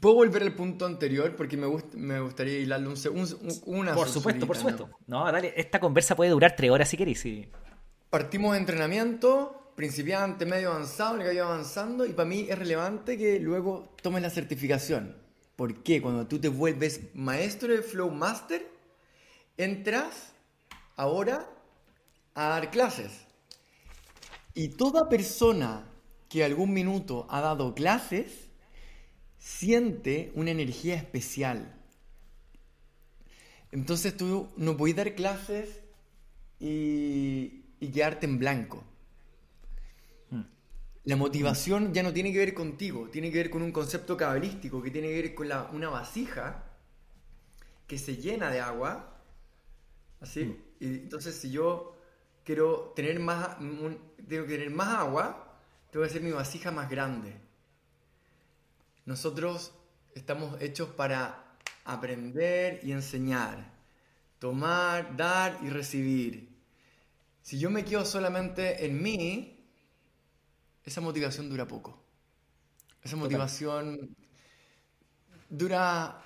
Speaker 1: ¿Puedo volver al punto anterior? Porque me, me gustaría hilarle un, un, una
Speaker 2: Por supuesto, por supuesto. ¿no? dale, esta conversa puede durar tres horas si queréis.
Speaker 1: Partimos de entrenamiento, principiante, medio avanzado, le que avanzando, y para mí es relevante que luego tomes la certificación. ¿Por qué? Cuando tú te vuelves maestro de Flow Master, entras ahora a dar clases. Y toda persona que algún minuto ha dado clases, siente una energía especial. Entonces tú no puedes dar clases y, quedarte en blanco. La motivación ya no tiene que ver contigo, tiene que ver con un concepto cabalístico, que tiene que ver con una vasija que se llena de agua. Así. Y entonces si yo quiero tener más, tengo que tener más agua, tengo que hacer mi vasija más grande. Nosotros estamos hechos para aprender y enseñar, tomar, dar y recibir. Si yo me quedo solamente en mí, esa motivación dura poco. Esa motivación dura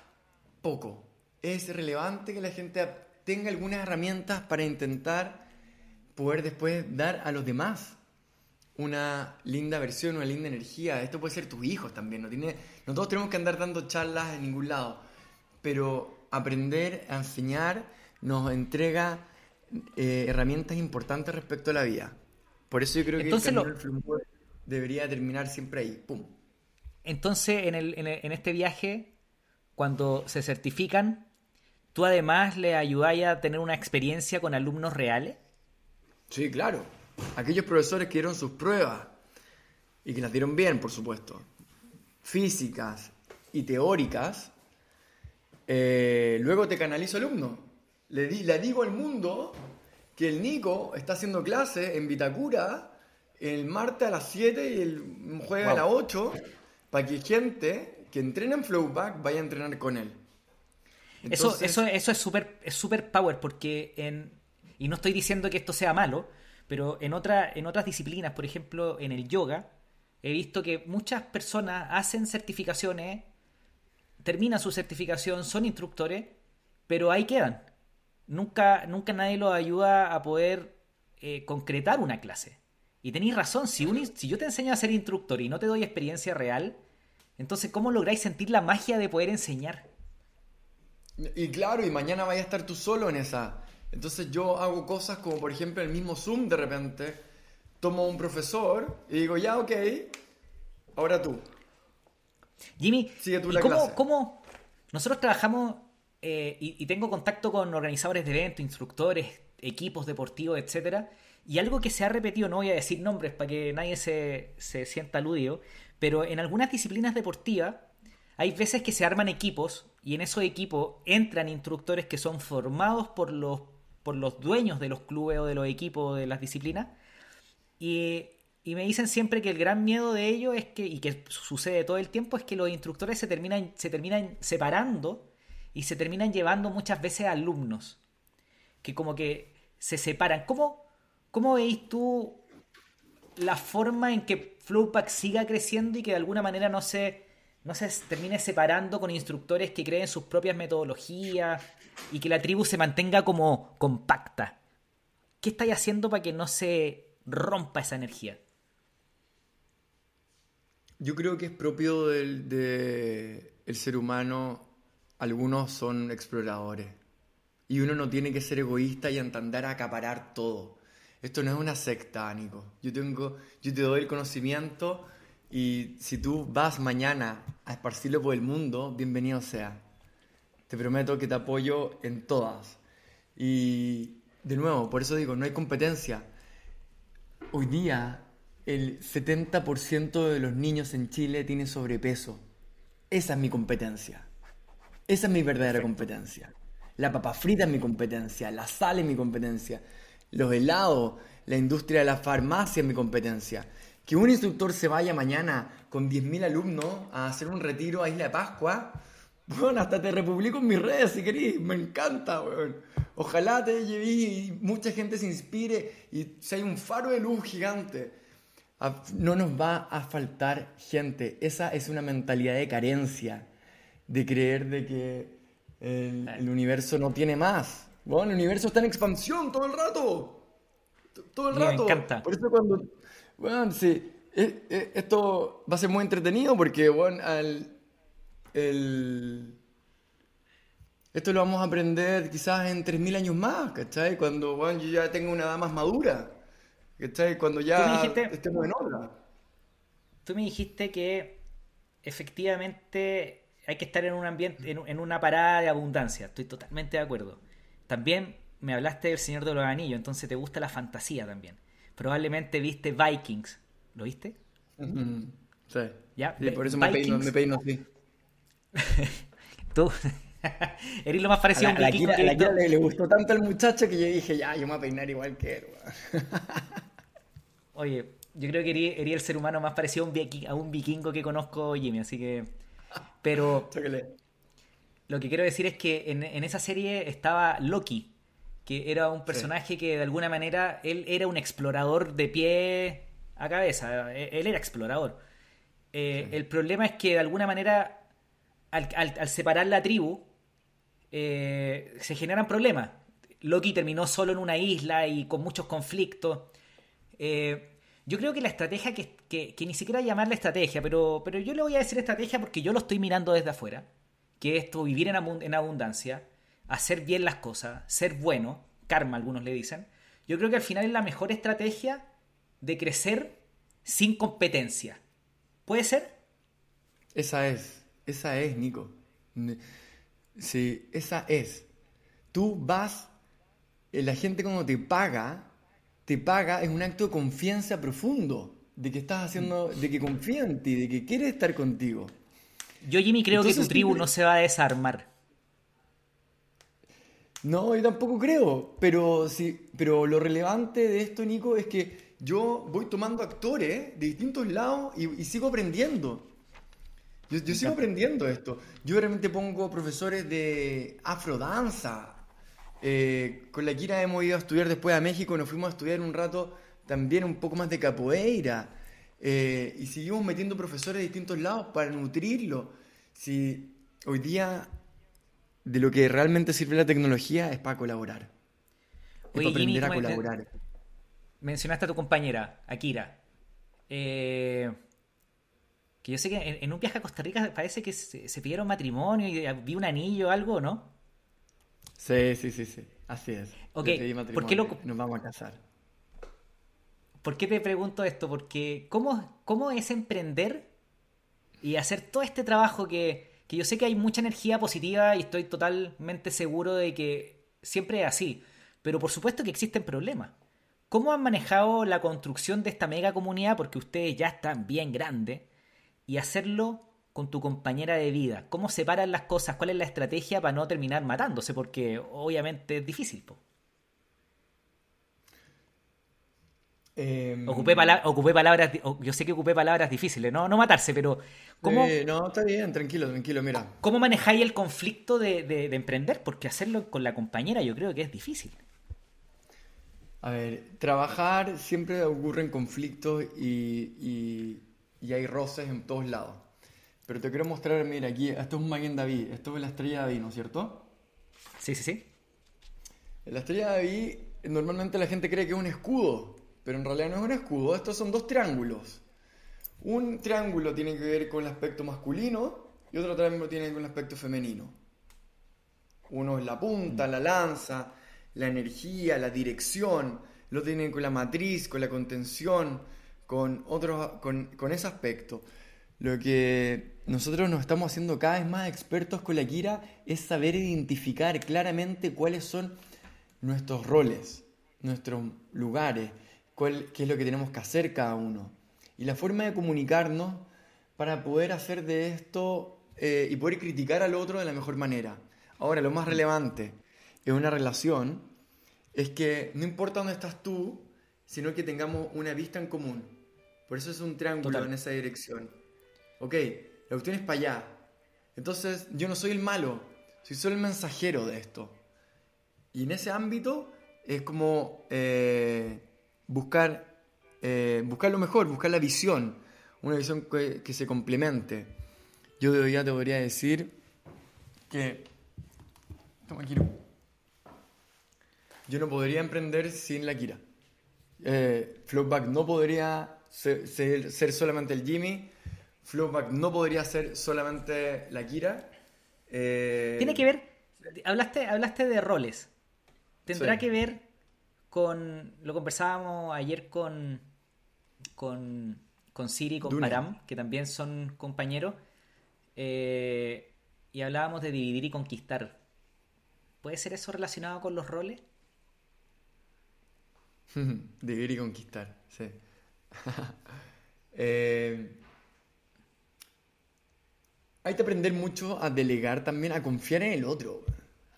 Speaker 1: poco. Es relevante que la gente tenga algunas herramientas para intentar poder después dar a los demás una linda versión, una linda energía. Esto puede ser tus hijos también. No, tiene, no todos tenemos que andar dando charlas en ningún lado. Pero aprender a enseñar nos entrega eh, herramientas importantes respecto a la vida. Por eso yo creo que el debería terminar siempre ahí. ¡Pum!
Speaker 2: Entonces, en, el, en, este viaje, cuando se certifican, ¿tú además le ayudáis a tener una experiencia con alumnos reales?
Speaker 1: Sí, claro aquellos profesores que dieron sus pruebas y que las dieron bien, por supuesto, físicas y teóricas, eh, luego te canalizo alumno. Le, di, le digo al mundo que el Nico está haciendo clase en Vitacura el martes a las 7 y el jueves a las 8 para que gente que entrena en Flowback vaya a entrenar con él.
Speaker 2: eso, eso, eso es súper es super power porque en, y no estoy diciendo que esto sea malo, pero en, otra, en otras disciplinas, por ejemplo en el yoga, he visto que muchas personas hacen certificaciones, terminan su certificación, son instructores, pero ahí quedan. Nunca, nunca nadie los ayuda a poder eh, concretar una clase. Y tenéis razón, si, si yo te enseño a ser instructor y no te doy experiencia real, entonces ¿cómo lográis sentir la magia de poder enseñar?
Speaker 1: Y claro, y mañana vaya a estar tú solo en esa. Entonces yo hago cosas como por ejemplo el mismo Zoom de repente, tomo un profesor y digo, ya, ok, ahora tú.
Speaker 2: Jimmy, Sigue tú la cómo, cómo, nosotros trabajamos eh, y, y, tengo contacto con organizadores de eventos, instructores, equipos deportivos, etcétera, y algo que se ha repetido, no voy a decir nombres para que nadie se, sienta aludido, pero en algunas disciplinas deportivas hay veces que se arman equipos y en esos equipos entran instructores que son formados por los, por los dueños de los clubes o de los equipos de las disciplinas. Y, y me dicen siempre que el gran miedo de ellos es que, y que sucede todo el tiempo, es que los instructores se terminan, se terminan separando y se terminan llevando muchas veces alumnos. Que como que se separan. ¿Cómo, ¿Cómo veis tú la forma en que Flowpack siga creciendo y que de alguna manera no se, no se termine separando con instructores que creen sus propias metodologías y que la tribu se mantenga como compacta? ¿Qué estáis haciendo para que no se rompa esa energía?
Speaker 1: Yo creo que es propio del ser humano. Algunos son exploradores. Y uno no tiene que ser egoísta y entender a acaparar todo. Esto no es una secta, Nico. Yo, tengo, yo te doy el conocimiento y si tú vas mañana a esparcirlo por el mundo, bienvenido sea. Te prometo que te apoyo en todas. Y de nuevo, por eso digo, no hay competencia. Hoy día el 70% de los niños en Chile tienen sobrepeso. Esa es mi competencia. Esa es mi verdadera competencia. La papa frita es mi competencia, la sal es mi competencia los helados, la industria de la farmacia es mi competencia. Que un instructor se vaya mañana con 10.000 alumnos a hacer un retiro a Isla de Pascua, bueno, hasta te republico en mis redes si querés, me encanta, weón. Ojalá te lleve y mucha gente se inspire y sea un faro de luz gigante. No nos va a faltar gente. Esa es una mentalidad de carencia, de creer de que el, el universo no tiene más. Bueno, el universo está en expansión todo el rato. Todo el rato.
Speaker 2: Me encanta.
Speaker 1: Por eso cuando... Bueno, sí. Eh, eh, esto va a ser muy entretenido porque, bueno, al... El... Esto lo vamos a aprender quizás en 3.000 años más, ¿cachai? Cuando bueno, yo ya tenga una edad más madura, ¿cachai? Cuando ya estemos en otra.
Speaker 2: Tú me dijiste que efectivamente hay que estar en un ambiente, en una parada de abundancia. Estoy totalmente de acuerdo. También me hablaste del Señor de los Anillos, entonces te gusta la fantasía también. Probablemente viste Vikings. ¿Lo viste?
Speaker 1: Sí. ¿Ya? por eso me peino, me peino así.
Speaker 2: Tú eres lo más parecido a, un vikingo.
Speaker 1: que la, le, gustó tanto al muchacho que yo dije, ya, yo me voy a peinar igual que él.
Speaker 2: Oye, yo creo que eres, el ser humano más parecido a un, vikingo, a un vikingo que conozco, Jimmy, así que... Pero lo que quiero decir es que en, esa serie estaba Loki, que era un personaje que de alguna manera él era un explorador de pie a cabeza, e, él era explorador. Eh, el problema es que de alguna manera al, separar la tribu eh, se generan problemas. Loki terminó solo en una isla y con muchos conflictos. Eh, yo creo que la estrategia, que, ni siquiera llamarla estrategia, pero, pero yo le voy a decir estrategia porque yo lo estoy mirando desde afuera que esto, vivir en, abundancia, hacer bien las cosas, ser bueno, karma algunos le dicen, yo creo que al final es la mejor estrategia de crecer sin competencia. ¿Puede ser?
Speaker 1: Esa es, esa es, Nico. Sí, esa es. Tú vas, eh, la gente cuando te paga, te paga es un acto de confianza profundo, de que estás haciendo, de que confía en ti, de que quiere estar contigo.
Speaker 2: Yo, Jimmy, creo que tu tribu no se va a desarmar.
Speaker 1: No, yo tampoco creo, pero sí, pero lo relevante de esto, Nico, es que yo voy tomando actores de distintos lados y, sigo aprendiendo. Yo, yo sigo aprendiendo esto. Yo realmente pongo profesores de afrodanza. Eh, con la Kira hemos ido a estudiar después a México, nos fuimos a estudiar un rato también un poco más de capoeira. Eh, y seguimos metiendo profesores de distintos lados para nutrirlo. Si hoy día de lo que realmente sirve la tecnología es para colaborar.
Speaker 2: para aprender a colaborar. Mencionaste a tu compañera, Akira. Eh, que yo sé que en, un viaje a Costa Rica parece que se, pidieron matrimonio y vi un anillo o algo, ¿no?
Speaker 1: Sí, sí, sí, sí. Así es.
Speaker 2: ¿Por qué
Speaker 1: Nos vamos a casar.
Speaker 2: ¿Por qué te pregunto esto? Porque ¿cómo, cómo es emprender y hacer todo este trabajo que, que yo sé que hay mucha energía positiva y estoy totalmente seguro de que siempre es así, pero por supuesto que existen problemas. ¿Cómo han manejado la construcción de esta mega comunidad? Porque ustedes ya están bien grandes y hacerlo con tu compañera de vida. ¿Cómo separan las cosas? ¿Cuál es la estrategia para no terminar matándose? Porque obviamente es difícil. Em, ocupé, palabras, yo sé que ocupé palabras difíciles, no, no matarse, pero ¿cómo...
Speaker 1: no, está bien, tranquilo, tranquilo, mira.
Speaker 2: ¿Cómo manejáis el conflicto de, emprender? Porque hacerlo con la compañera yo creo que es difícil.
Speaker 1: A ver, trabajar siempre ocurren conflictos y, y, hay roces en todos lados. Pero te quiero mostrar, mira, aquí, esto es un Maguen David, esto es la estrella de David, ¿no es cierto?
Speaker 2: Sí, sí, sí.
Speaker 1: La estrella de David, normalmente la gente cree que es un escudo, pero en realidad no es un escudo, estos son dos triángulos. Un triángulo tiene que ver con el aspecto masculino y otro triángulo tiene que ver con el aspecto femenino. Uno es la punta, la lanza, la energía, la dirección, lo tienen con la matriz, con la contención, con, otros, con, con ese aspecto. Lo que nosotros nos estamos haciendo cada vez más expertos con la Kira es saber identificar claramente cuáles son nuestros roles, nuestros lugares, qué es lo que tenemos que hacer cada uno. Y la forma de comunicarnos para poder hacer de esto eh, y poder criticar al otro de la mejor manera. Ahora, lo más relevante en una relación es que no importa dónde estás tú, sino que tengamos una vista en común. Por eso es un triángulo en esa dirección. Ok, la cuestión es para allá. Entonces, yo no soy el malo, soy solo el mensajero de esto. Y en ese ámbito es como eh, buscar, eh, buscar lo mejor, buscar la visión, una visión que, se complemente. Yo de hoy ya te podría decir que... Toma, Kiro. Yo no podría emprender sin la Kira. Eh, Flowback no podría ser, ser, solamente el Jimmy. Flowback no podría ser solamente la Kira.
Speaker 2: Eh, Tiene que ver, hablaste, hablaste de roles. ¿Tendrá que ver con. Lo conversábamos ayer con. con. con Siri y con Param, que también son compañeros. Eh, y hablábamos de dividir y conquistar. ¿Puede ser eso relacionado con los roles?
Speaker 1: dividir y conquistar, sí. eh, hay que aprender mucho a delegar también, a confiar en el otro.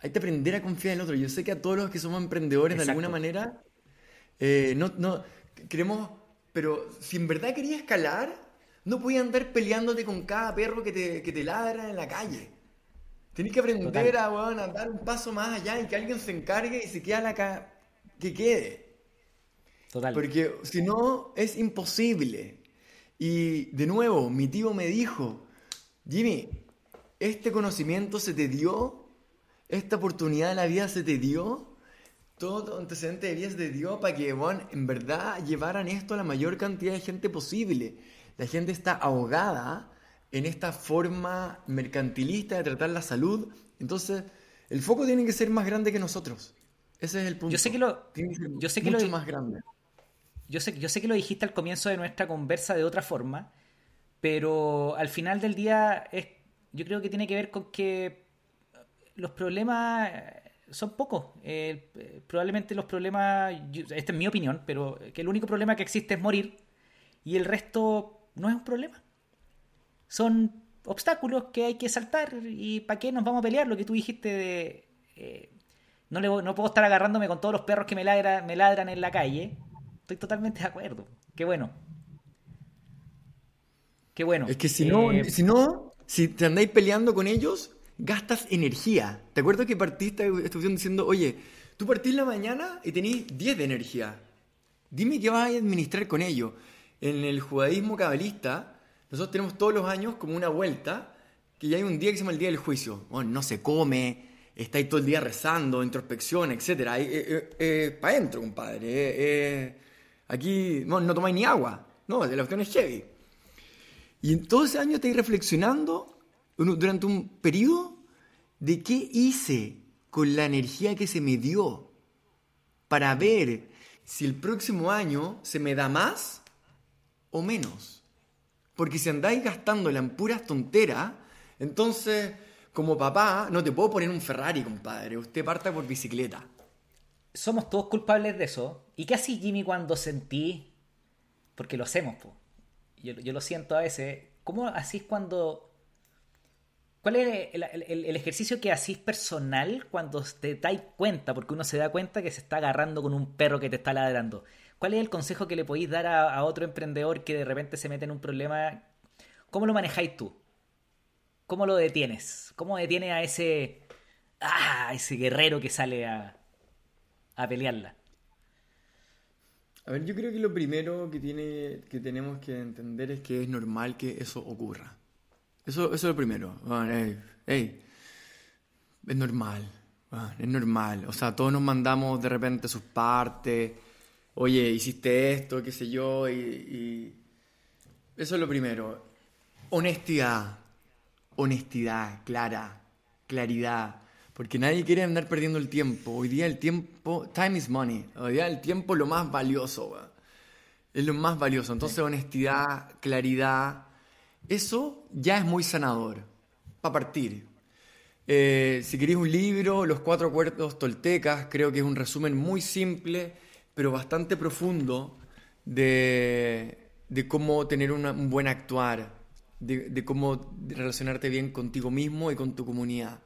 Speaker 1: Hay que aprender a confiar en el otro. Yo sé que a todos los que somos emprendedores de alguna manera, eh, no, no, queremos, pero si en verdad querías escalar, no podías andar peleándote con cada perro que te, que te ladra en la calle. Tienes que aprender a, a, dar un paso más allá y que alguien se encargue y se quede la que quede. Total. Porque si no, es imposible. Y de nuevo, mi tío me dijo, Jimmy, este conocimiento se te dio esta oportunidad de la vida se te dio, todo antecedente de vida se te dio para que, bueno, en verdad llevaran esto a la mayor cantidad de gente posible. La gente está ahogada en esta forma mercantilista de tratar la salud. Entonces, el foco tiene que ser más grande que nosotros. Ese es el punto.
Speaker 2: Yo sé que lo, yo sé que
Speaker 1: mucho más grande.
Speaker 2: Yo sé, yo sé que lo dijiste al comienzo de nuestra conversa de otra forma, pero al final del día es, yo creo que tiene que ver con que los problemas son pocos. Eh, probablemente los problemas, esta es mi opinión, pero que el único problema que existe es morir y el resto no es un problema. Son obstáculos que hay que saltar y ¿para qué nos vamos a pelear? Lo que tú dijiste de... Eh, no, le, no puedo estar agarrándome con todos los perros que me, me ladran en la calle. Estoy totalmente de acuerdo. Qué bueno. Qué bueno.
Speaker 1: Es que si no, eh, si no, si te andáis peleando con ellos, gastas energía. ¿Te acuerdas que partiste diciendo, oye, tú partís la mañana y tenés 10 de energía? Dime qué vas a administrar con ello. En el judaísmo cabalista, nosotros tenemos todos los años como una vuelta, que ya hay un día que se llama el día del juicio. Bueno, no se come, estáis todo el día rezando, introspección, etc. Eh, eh, eh, para adentro, compadre. aquí no, tomáis ni agua. No, la cuestión es Chevy. Y en todo ese año estáis reflexionando durante un periodo de qué hice con la energía que se me dio para ver si el próximo año se me da más o menos. Porque si andáis gastándola en puras tonteras, entonces, como papá, no te puedo poner un Ferrari, compadre. Usted parta por bicicleta.
Speaker 2: Somos todos culpables de eso. ¿Y qué haces, Jimmy, cuando sentí? Porque lo hacemos, po. Yo, yo lo siento a veces. ¿Cómo hacís cuando ¿Cuál es el, ejercicio que hacís personal cuando te dais cuenta? Porque uno se da cuenta que se está agarrando con un perro que te está ladrando. ¿Cuál es el consejo que le podéis dar a, otro emprendedor que de repente se mete en un problema? ¿Cómo lo manejáis tú? ¿Cómo lo detienes? ¿Cómo detienes a ese, ah, ese guerrero que sale a, a pelearla?
Speaker 1: A ver, yo creo que lo primero que, tiene, que tenemos que entender es que es normal que eso ocurra. Eso, eso es lo primero. es normal. es normal. O sea, todos nos mandamos de repente sus partes. Oye, hiciste esto, qué sé yo. Y, Eso es lo primero. Honestidad. Honestidad, clara. Claridad. Porque nadie quiere andar perdiendo el tiempo. Hoy día el tiempo, time is money. Hoy día el tiempo es lo más valioso. Es lo más valioso. Entonces, honestidad, claridad eso ya es muy sanador, para partir. Eh, si queréis un libro, Los Cuatro Cuartos Toltecas, creo que es un resumen muy simple, pero bastante profundo de, cómo tener un buen actuar, de, cómo relacionarte bien contigo mismo y con tu comunidad.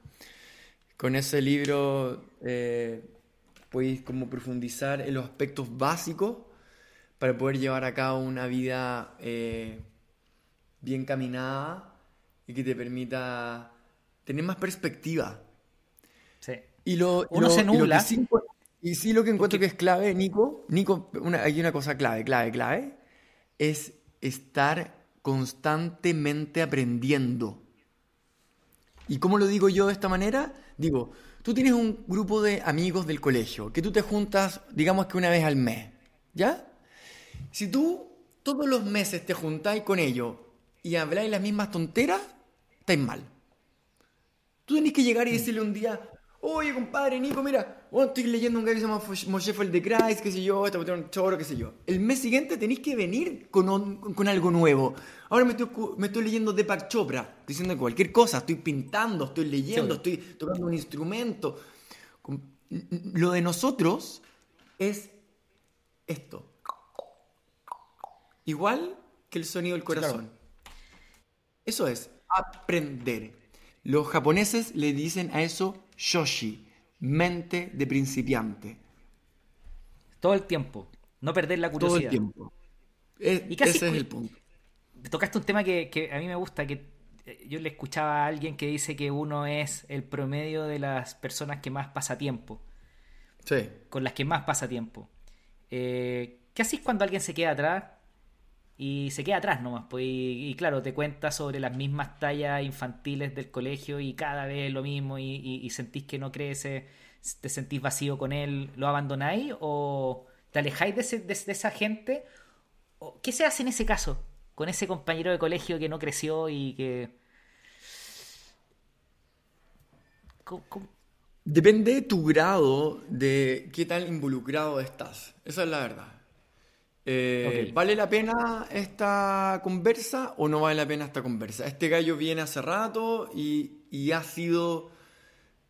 Speaker 1: Con ese libro eh, podéis como profundizar en los aspectos básicos para poder llevar a cabo una vida eh, bien caminada y que te permita tener más perspectiva.
Speaker 2: Sí.
Speaker 1: Y lo,
Speaker 2: Uno se nubla.
Speaker 1: Y, sí, lo que encuentro que es clave, Nico, Nico hay una cosa clave, clave, clave, es estar constantemente aprendiendo. ¿Y cómo lo digo yo de esta manera? Digo, tú tienes un grupo de amigos del colegio, que tú te juntas, digamos que una vez al mes, ¿ya? Si tú todos los meses te juntáis con ellos y habláis las mismas tonteras, estáis mal. Tú tenés que llegar y decirle un día, oye compadre Nico, mira, oh, estoy leyendo un guy que se llama Moshe de Christ, qué sé yo, esta un choro, qué sé yo. El mes siguiente tenéis que venir con, con algo nuevo. Ahora me estoy, me estoy leyendo Deepak Chopra, estoy diciendo cualquier cosa, estoy pintando, estoy leyendo, estoy tocando un instrumento. Lo de nosotros es esto. Igual que el sonido del corazón. Eso es aprender. Los japoneses le dicen a eso shoshi, mente de principiante.
Speaker 2: Todo el tiempo. No perder la curiosidad.
Speaker 1: Todo el tiempo. ese es el punto.
Speaker 2: Tocaste un tema que, a mí me gusta, que eh, yo le escuchaba a alguien que dice que uno es el promedio de las personas que más pasa tiempo.
Speaker 1: Sí.
Speaker 2: Con las que más pasa tiempo. Eh, ¿Qué haces cuando alguien se queda atrás? Y se queda atrás nomás. Pues, y, claro, te cuenta sobre las mismas tallas infantiles del colegio y cada vez lo mismo y, sentís que no crece, te sentís vacío con él, ¿lo abandonáis o te alejáis de, esa gente? ¿Qué se hace en ese caso con ese compañero de colegio que no creció y que...
Speaker 1: Depende de tu grado de qué tan involucrado estás. Esa es la verdad. Eh, ¿Vale la pena esta conversa o no vale la pena esta conversa? Este gallo viene hace rato y, ha sido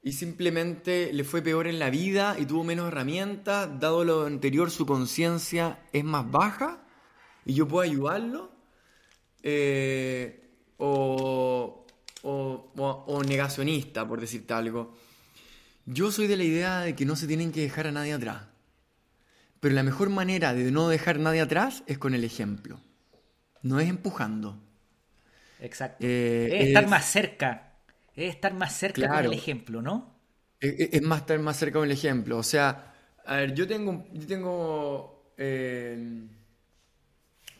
Speaker 1: y simplemente le fue peor en la vida y tuvo menos herramientas, dado lo anterior su conciencia es más baja y yo puedo ayudarlo, eh, o, o, negacionista, por decirte algo. Yo soy de la idea de que no se tienen que dejar a nadie atrás. Pero la mejor manera de no dejar a nadie atrás es con el ejemplo. No es empujando.
Speaker 2: Exacto. Eh, es estar más cerca. Es estar más cerca con el ejemplo, ¿no?
Speaker 1: Es, más estar más cerca con el ejemplo. O sea, a ver, yo tengo. Yo tengo. Eh,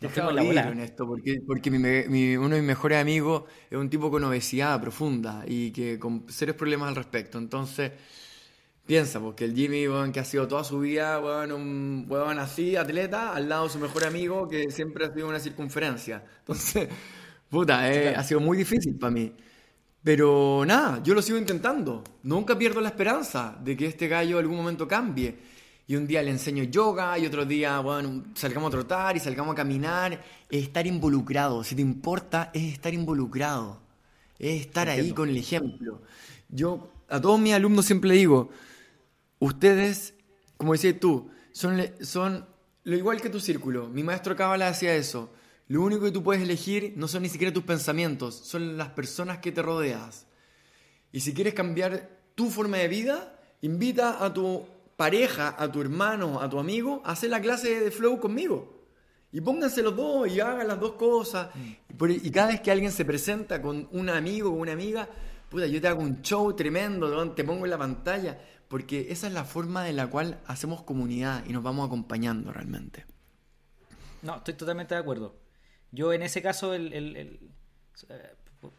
Speaker 1: en esto, porque, porque uno de mis mejores amigos es un tipo con obesidad profunda y que con serios problemas al respecto. Entonces, piensa, porque el Jimmy, que ha sido toda su vida, un huevón así, atleta, al lado de su mejor amigo, que siempre ha sido una circunferencia. Entonces, puta, eh, ha sido muy difícil para mí. Pero nada, yo lo sigo intentando. Nunca pierdo la esperanza de que este gallo en algún momento cambie y un día le enseño yoga y otro día, bueno, salgamos a trotar y salgamos a caminar. Es estar involucrado. Si te importa, es estar involucrado. Es estar ahí con el ejemplo. Yo a todos mis alumnos siempre digo, ustedes, como decías tú, son, son lo igual que tu círculo. Mi maestro Cábala hacía eso. Lo único que tú puedes elegir no son ni siquiera tus pensamientos, son las personas que te rodeas. Y si quieres cambiar tu forma de vida, invita a tu pareja, a tu hermano, a tu amigo, a hacer la clase de flow conmigo. Y pónganse los dos y hagan las dos cosas. Mm. Y cada vez que alguien se presenta con un amigo o una amiga, puta, yo te hago un show tremendo, te pongo en la pantalla. Porque esa es la forma de la cual hacemos comunidad y nos vamos acompañando realmente.
Speaker 2: No, estoy totalmente de acuerdo. Yo en ese caso, el, eh,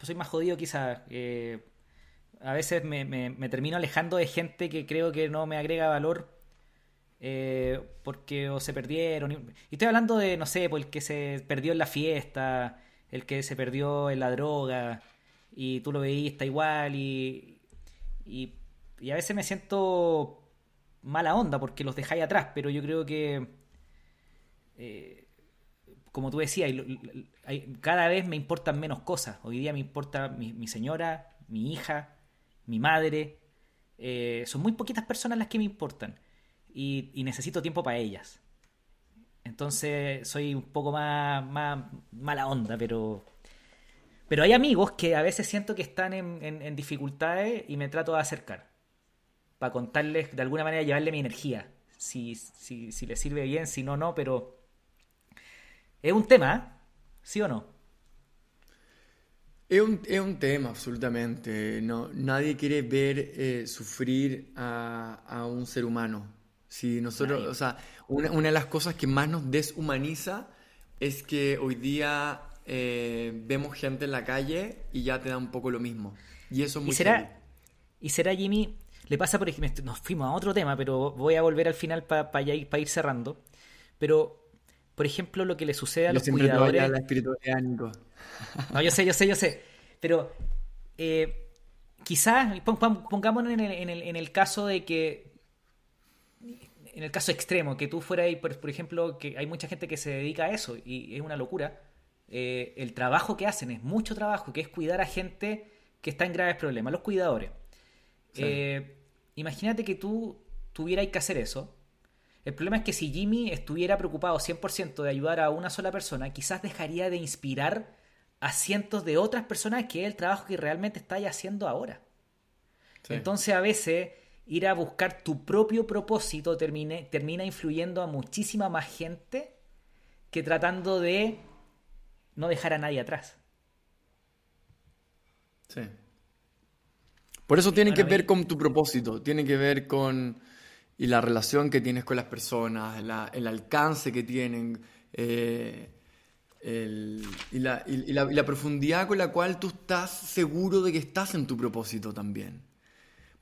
Speaker 2: soy más jodido quizás. Eh, a veces me, termino alejando de gente que creo que no me agrega valor eh, porque o se perdieron. Y estoy hablando de, no sé, pues el que se perdió en la fiesta, el que se perdió en la droga, y tú lo veís, está igual, y, y, a veces me siento mala onda porque los dejáis atrás, pero yo creo que, eh, como tú decías, cada vez me importan menos cosas. Hoy día me importa mi, señora, mi hija, mi madre. Eh, son muy poquitas personas las que me importan y, necesito tiempo para ellas. Entonces soy un poco más mala onda, pero, pero hay amigos que a veces siento que están en, dificultades y me trato de acercar para contarles, de alguna manera, llevarle mi energía. Si, si, si les sirve bien, si no, no, pero es un tema, ¿sí o no?
Speaker 1: Es un, es un, tema, absolutamente. No, nadie quiere ver eh, sufrir a, a, un ser humano. Si nosotros, o sea, una, una, de las cosas que más nos deshumaniza es que hoy día eh, vemos gente en la calle y ya te da un poco lo mismo. Y eso es muy
Speaker 2: ¿Y será, ¿Y será, Jimmy? Le pasa, por ejemplo, nos fuimos a otro tema, pero voy a volver al final para ir, ir cerrando. Pero, por ejemplo, lo que le sucede a los cuidadores. La espiritualidad, no, yo sé, yo sé, yo sé. Pero eh, quizás, pongámonos en el, caso de que, en el caso extremo, que tú fueras, por, por ejemplo, que hay mucha gente que se dedica a eso y es una locura. Eh, el trabajo que hacen es mucho trabajo, que es cuidar a gente que está en graves problemas, los cuidadores. Eh, imagínate que tú tuvieras que hacer eso. El problema es que si Jimmy estuviera preocupado 100% de ayudar a una sola persona, quizás dejaría de inspirar a cientos de otras personas que es el trabajo que realmente estáis haciendo ahora. Entonces a veces ir a buscar tu propio propósito termine, termina influyendo a muchísima más gente que tratando de no dejar a nadie atrás.
Speaker 1: Sí. Por eso tiene que ver con tu propósito, tiene que ver con y la relación que tienes con las personas, el alcance que tienen. Eh, y, la, profundidad con la cual tú estás seguro de que estás en tu propósito también.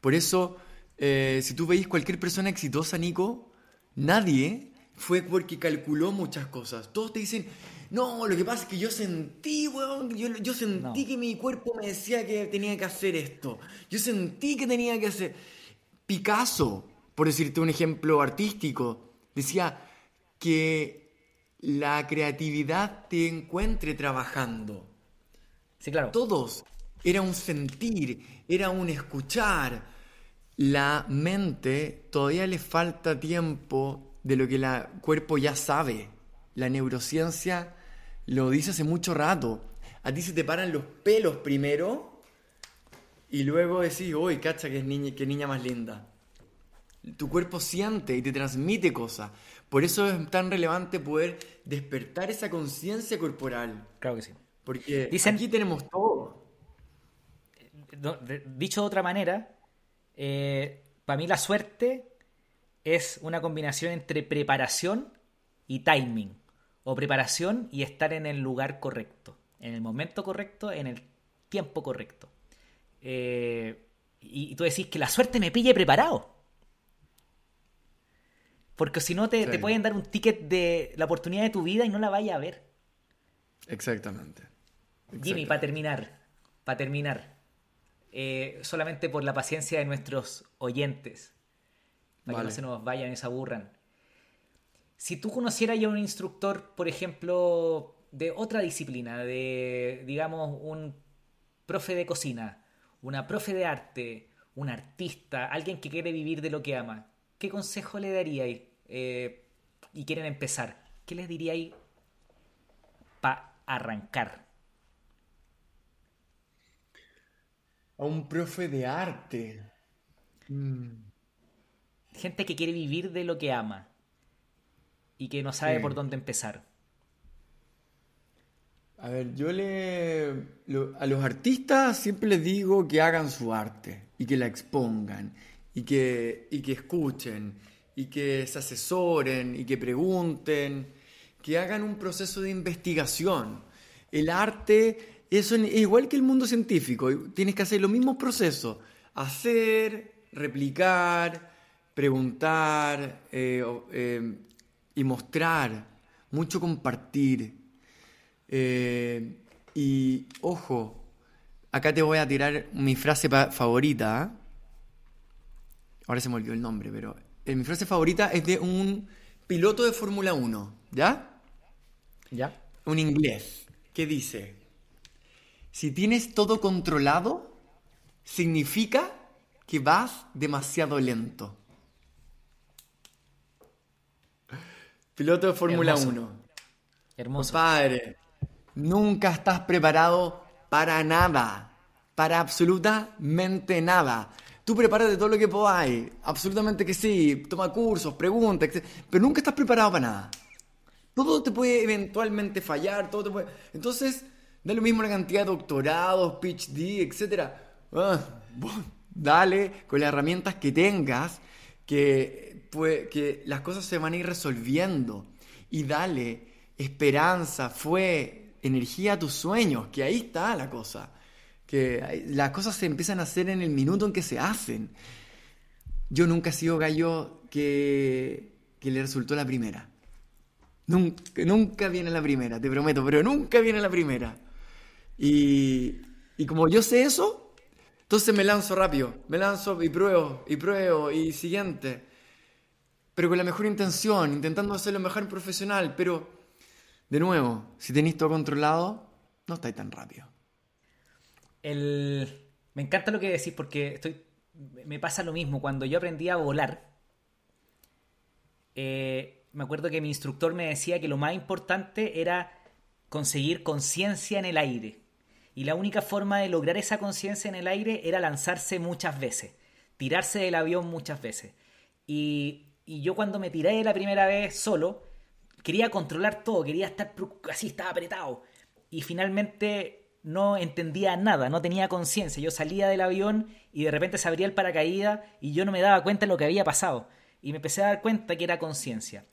Speaker 1: Por eso, eh, si tú veis cualquier persona exitosa, Nico, nadie fue porque calculó muchas cosas. Todos te dicen, no, lo que pasa es que yo sentí, weón, yo, sentí que mi cuerpo me decía que tenía que hacer esto. Yo sentí que tenía que hacer... Picasso, por decirte un ejemplo artístico, decía que la creatividad te encuentre trabajando.
Speaker 2: Sí, claro.
Speaker 1: Todos. Era un sentir, era un escuchar. la mente todavía le falta tiempo de lo que el cuerpo ya sabe. La neurociencia lo dice hace mucho rato. A ti se te paran los pelos primero y luego decís, uy, cacha que es niña, qué niña más linda. Tu cuerpo siente y te transmite cosas. Por eso es tan relevante poder despertar esa conciencia corporal.
Speaker 2: Claro que sí.
Speaker 1: Porque aquí tenemos todo.
Speaker 2: Dicho de otra manera, eh, para mí la suerte es una combinación entre preparación y timing. O preparación y estar en el lugar correcto. En el momento correcto, en el tiempo correcto. Eh, y, tú decís que la suerte me pille preparado. Porque si no, te, pueden dar un ticket de la oportunidad de tu vida y no la vaya a ver.
Speaker 1: Exactamente.
Speaker 2: Jimmy, para terminar, para terminar, eh, solamente por la paciencia de nuestros oyentes, para que no se nos vayan y se aburran. Si tú conocieras ya un instructor, por ejemplo, de otra disciplina, de, digamos, un profe de cocina, una profe de arte, un artista, alguien que quiere vivir de lo que ama, ¿qué consejo le daríais eh, y quieren empezar, ¿qué les diríais para arrancar?
Speaker 1: A un profe de arte.
Speaker 2: Mm. Gente que quiere vivir de lo que ama y que no sabe por dónde empezar.
Speaker 1: A ver, yo le. a los artistas siempre les digo que hagan su arte y que la expongan y que, y que escuchen y que se asesoren y que pregunten, que hagan un proceso de investigación. El arte es igual que el mundo científico, tienes que hacer los mismos procesos, hacer, replicar, preguntar eh, eh, y mostrar, mucho compartir. Eh, y ojo, acá te voy a tirar mi frase favorita. Ahora se me olvidó el nombre, pero eh, mi frase favorita es de un piloto de Fórmula 1, ¿ya?
Speaker 2: ¿Ya?
Speaker 1: Un inglés, que dice, si tienes todo controlado, significa que vas demasiado lento. Piloto de Fórmula 1.
Speaker 2: Hermoso.
Speaker 1: Padre, nunca estás preparado para nada, para absolutamente nada. Tú prepárate todo lo que podáis, absolutamente que sí, toma cursos, pregunta, pero nunca estás preparado para nada. Todo te puede eventualmente fallar, todo te puede... Entonces, da lo mismo la cantidad de doctorados, PhD, etc. Ah, dale con las herramientas que tengas, que, que las cosas se van a ir resolviendo. Y dale esperanza, fue energía a tus sueños, que ahí está la cosa que las cosas se empiezan a hacer en el minuto en que se hacen. Yo nunca he sido gallo que, que le resultó la primera. Nunca, nunca viene la primera, te prometo, pero nunca viene la primera. Y, y como yo sé eso, entonces me lanzo rápido, me lanzo y pruebo, y pruebo, y siguiente. Pero con la mejor intención, intentando hacer lo mejor profesional, pero de nuevo, si tenéis todo controlado, no estáis tan rápido
Speaker 2: me encanta lo que decís porque me pasa lo mismo. Cuando yo aprendí a volar, eh, me acuerdo que mi instructor me decía que lo más importante era conseguir conciencia en el aire. Y la única forma de lograr esa conciencia en el aire era lanzarse muchas veces, tirarse del avión muchas veces. Y, y yo cuando me tiré la primera vez solo, quería controlar todo, quería estar así, estaba apretado. Y finalmente no entendía nada, no tenía conciencia. Yo salía del avión y de repente se abría el paracaídas y yo no me daba cuenta de lo que había pasado. Y me empecé a dar cuenta que era conciencia.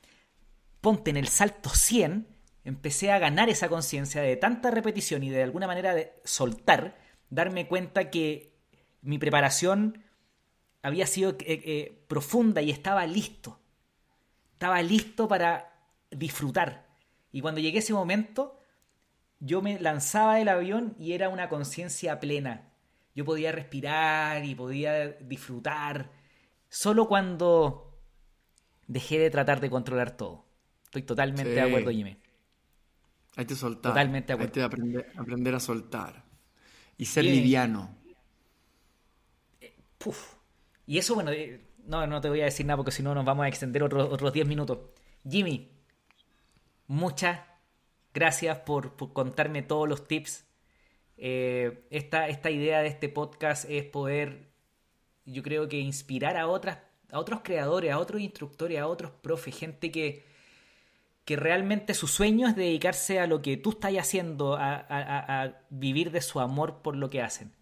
Speaker 2: Ponte en el salto 100, empecé a ganar esa conciencia de tanta repetición y de alguna manera de soltar, darme cuenta que mi preparación había sido eh, eh, profunda y estaba listo. Estaba listo para disfrutar. Y cuando llegué a ese momento, yo me lanzaba del avión y era una conciencia plena. Yo podía respirar y podía disfrutar. Solo cuando dejé de tratar de controlar todo. Estoy totalmente de acuerdo, Jimmy.
Speaker 1: Hay que soltar.
Speaker 2: Totalmente de acuerdo.
Speaker 1: Hay que aprender, aprender a soltar. Y ser liviano.
Speaker 2: Puf. Y eso, bueno, eh, no, no te voy a decir nada porque si no nos vamos a extender otros otros 10 minutos. Jimmy, muchas gracias por, por contarme todos los tips. Eh, esta, esta idea de este podcast es poder, yo creo que inspirar a otras, a otros creadores, a otros instructores, a otros profes, gente que, que realmente su sueño es dedicarse a lo que tú estás haciendo, a, a- a vivir de su amor por lo que hacen.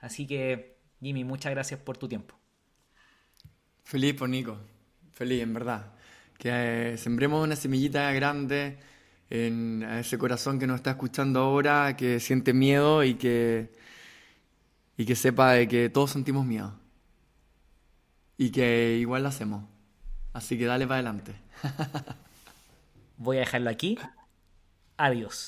Speaker 2: Así que, Jimmy, muchas gracias por tu tiempo.
Speaker 1: Feliz por Nico, feliz en verdad. Que eh, sembremos una semillita grande en ese corazón que nos está escuchando ahora, que siente miedo y que, y que sepa de que todos sentimos miedo. Y que igual lo hacemos. Así que dale para adelante.
Speaker 2: Voy a dejarlo aquí. Adiós.